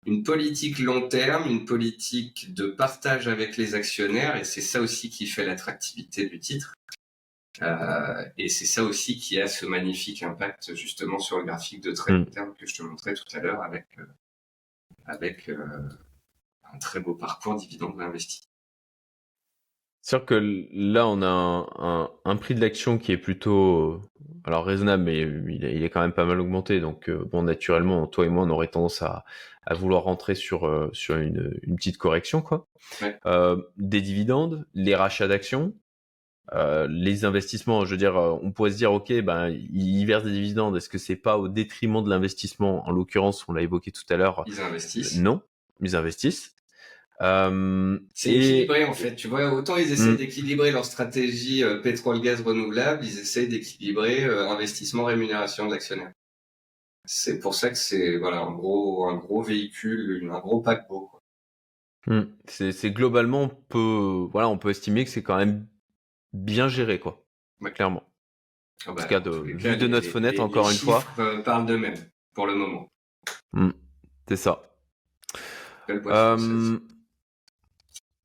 une politique long terme, une politique de partage avec les actionnaires, et c'est ça aussi qui fait l'attractivité du titre. Euh, et c'est ça aussi qui a ce magnifique impact justement sur le graphique de très long mm. terme que je te montrais tout à l'heure avec, euh, avec un très beau parcours dividende investi. C'est sûr que là, on a un, un, un prix de l'action qui est plutôt alors raisonnable, mais il est, il est, quand même pas mal augmenté. Donc euh, bon, naturellement, toi et moi, on aurait tendance à, à vouloir rentrer sur euh, sur une, une, petite correction, quoi. Ouais. Euh, des dividendes, les rachats d'actions, euh, les investissements. Je veux dire, on pourrait se dire, ok, ben ils versent des dividendes. Est-ce que c'est pas au détriment de l'investissement? En l'occurrence, on l'a évoqué tout à l'heure. Ils investissent. non, ils investissent. Euh, c'est équilibré en fait. Tu vois, autant ils essaient mm. d'équilibrer leur stratégie euh, pétrole-gaz renouvelable, ils essayent d'équilibrer euh, investissement rémunération de l'actionnaire. C'est pour ça que c'est voilà un gros un gros véhicule, un gros paquebot. Mm. C'est globalement on peut voilà on peut estimer que c'est quand même bien géré quoi. Clairement. Ah en tout bah, cas de vue de notre fenêtre encore une fois. Parlent d'eux-mêmes pour le moment. Mm. C'est ça.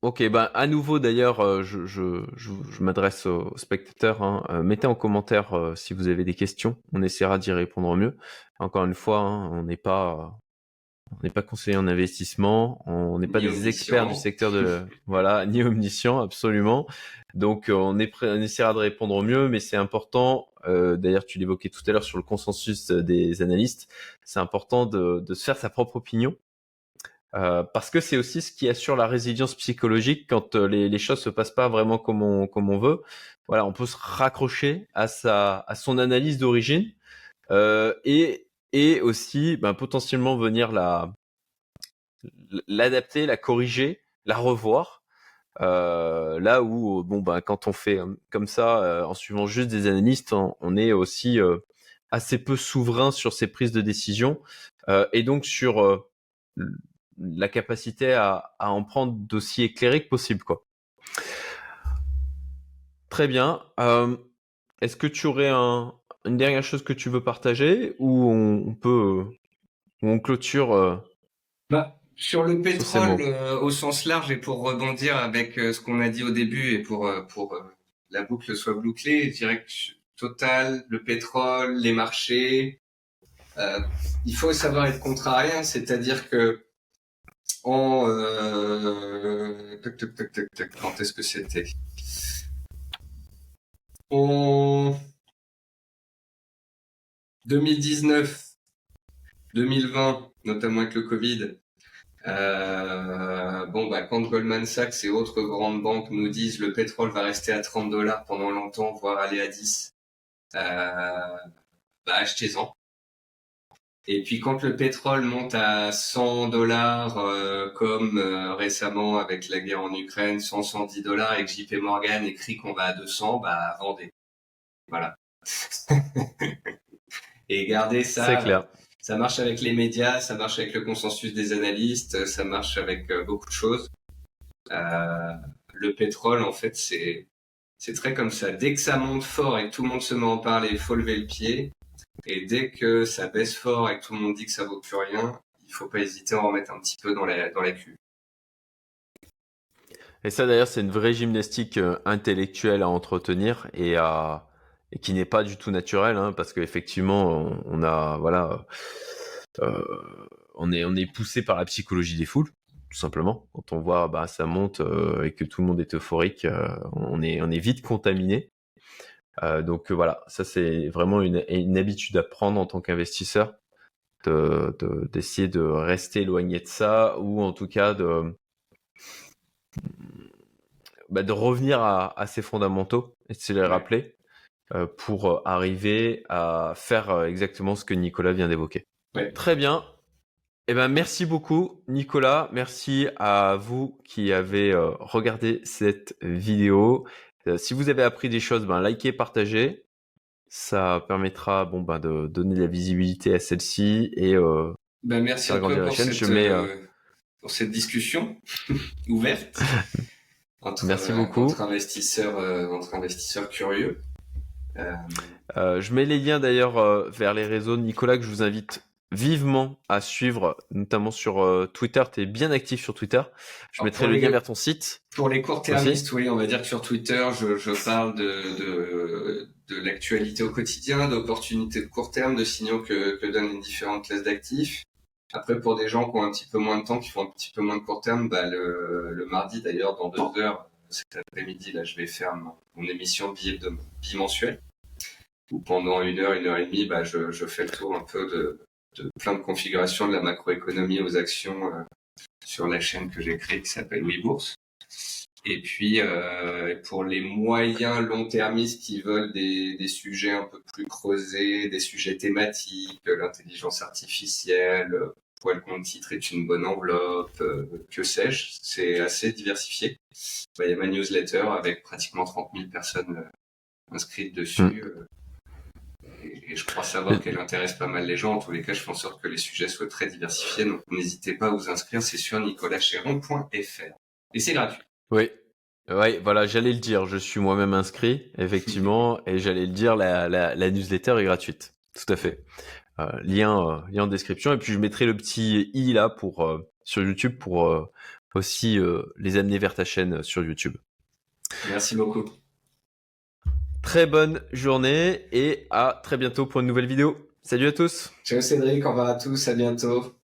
Ok, ben à nouveau d'ailleurs, euh, je, je, je, je m'adresse aux spectateurs. Hein, euh, mettez en commentaire euh, si vous avez des questions. On essaiera d'y répondre au mieux. Encore une fois, hein, on n'est pas, on n'est pas conseiller en investissement, on n'est pas des experts du secteur de, (laughs) voilà, ni omniscient absolument. Donc on, est on essaiera de répondre au mieux, mais c'est important. d'ailleurs, tu l'évoquais tout à l'heure sur le consensus des analystes. C'est important de, de se faire sa propre opinion euh, parce que c'est aussi ce qui assure la résilience psychologique quand euh, les, les, choses se passent pas vraiment comme on, comme on veut. Voilà, on peut se raccrocher à sa, à son analyse d'origine euh, et et aussi ben, potentiellement venir la l'adapter, la corriger, la revoir. là où, bon, ben, quand on fait comme ça, en suivant juste des analystes, on, est aussi assez peu souverain sur ses prises de décision et donc sur la capacité à, à en prendre d'aussi éclairé que possible, quoi. Très bien. Euh, est-ce que tu aurais un, une dernière chose que tu veux partager ou on, peut on clôture euh, bah, sur le pétrole euh, au sens large et pour rebondir avec ce qu'on a dit au début et pour pour la boucle soit bouclée, je dirais que Total, le pétrole, les marchés, il faut savoir être contrariant, c'est-à-dire que en quand est-ce que c'était? En 2019, 2020, notamment avec le Covid, euh, bon, bah, quand Goldman Sachs et autres grandes banques nous disent le pétrole va rester à 30 dollars pendant longtemps, voire aller à 10, euh, bah, achetez-en. Et puis quand le pétrole monte à 100 dollars, euh, comme euh, récemment avec la guerre en Ukraine, 100, 110 dollars, et que JP Morgan écrit qu'on va à 200, bah vendez. Voilà. (laughs) et gardez ça. C'est clair. Ça marche avec les médias, ça marche avec le consensus des analystes, ça marche avec euh, beaucoup de choses. le pétrole, en fait, c'est c'est très comme ça. Dès que ça monte fort et que tout le monde se met en parler, il faut lever le pied. Et dès que ça baisse fort et que tout le monde dit que ça vaut plus rien, il faut pas hésiter à en remettre un petit peu dans la, dans la cuve. Et ça d'ailleurs, c'est une vraie gymnastique euh, intellectuelle à entretenir et à et qui n'est pas du tout naturelle, hein, parce qu'effectivement, on, a voilà, euh, on est on est poussé par la psychologie des foules, tout simplement. Quand on voit bah ça monte euh, et que tout le monde est euphorique, on est on est vite contaminé. Euh, donc euh, voilà, ça c'est vraiment une, habitude à prendre en tant qu'investisseur, d'essayer de, rester éloigné de ça, ou en tout cas de, bah, de revenir à, ses fondamentaux et de se les rappeler euh, pour arriver à faire exactement ce que Nicolas vient d'évoquer. Très bien. Eh ben, merci beaucoup, Nicolas. Merci à vous qui avez regardé cette vidéo. Euh, si vous avez appris des choses, ben, likez, partagez. Ça permettra bon, ben, de donner de la visibilité à celle-ci et euh, ben, merci à toi pour, cette, euh, pour cette discussion (laughs) ouverte (laughs) entre, merci beaucoup. entre, investisseurs, entre investisseurs curieux. je mets les liens d'ailleurs vers les réseaux Nicolas que je vous invite vivement à suivre, notamment sur euh, Twitter. Tu es bien actif sur Twitter. Je mettrai le lien vers ton site. Pour les court-termistes, oui, on va dire que sur Twitter, je, je parle de, de, de l'actualité au quotidien, d'opportunités de court terme, de signaux que, que donnent les différentes classes d'actifs. Après, pour des gens qui ont un petit peu moins de temps, qui font un petit peu moins de court terme, bah, le, le mardi d'ailleurs, dans deux heures, cet après-midi, là, je vais faire mon, émission bimensuelle où pendant une heure, une heure et demie, bah, je, je fais le tour un peu de, de plein de configurations de la macroéconomie aux actions euh, sur la chaîne que j'ai créée qui s'appelle WeBourse. Et puis euh, pour les moyens long-termistes qui veulent des, des, sujets un peu plus creusés, des sujets thématiques, l'intelligence artificielle, le compte titre est une bonne enveloppe, euh, que sais-je, c'est assez diversifié. Il y a ma newsletter avec pratiquement 30 000 personnes inscrites dessus. Mmh et, je crois savoir qu'elle intéresse pas mal les gens. En tous les cas, je fais en sorte que les sujets soient très diversifiés. Donc, n'hésitez pas à vous inscrire. C'est sur nicolachéron.fr. Et c'est gratuit. Oui. Oui, voilà, j'allais le dire. Je suis moi-même inscrit, effectivement, et j'allais le dire, la, la, newsletter est gratuite. Tout à fait. Euh, lien, euh, lien en description. Et puis, je mettrai le petit i là pour, euh, sur YouTube pour aussi les amener vers ta chaîne sur YouTube. Merci beaucoup. Très bonne journée et à très bientôt pour une nouvelle vidéo. Salut à tous. Ciao Cédric, au revoir à tous, à bientôt.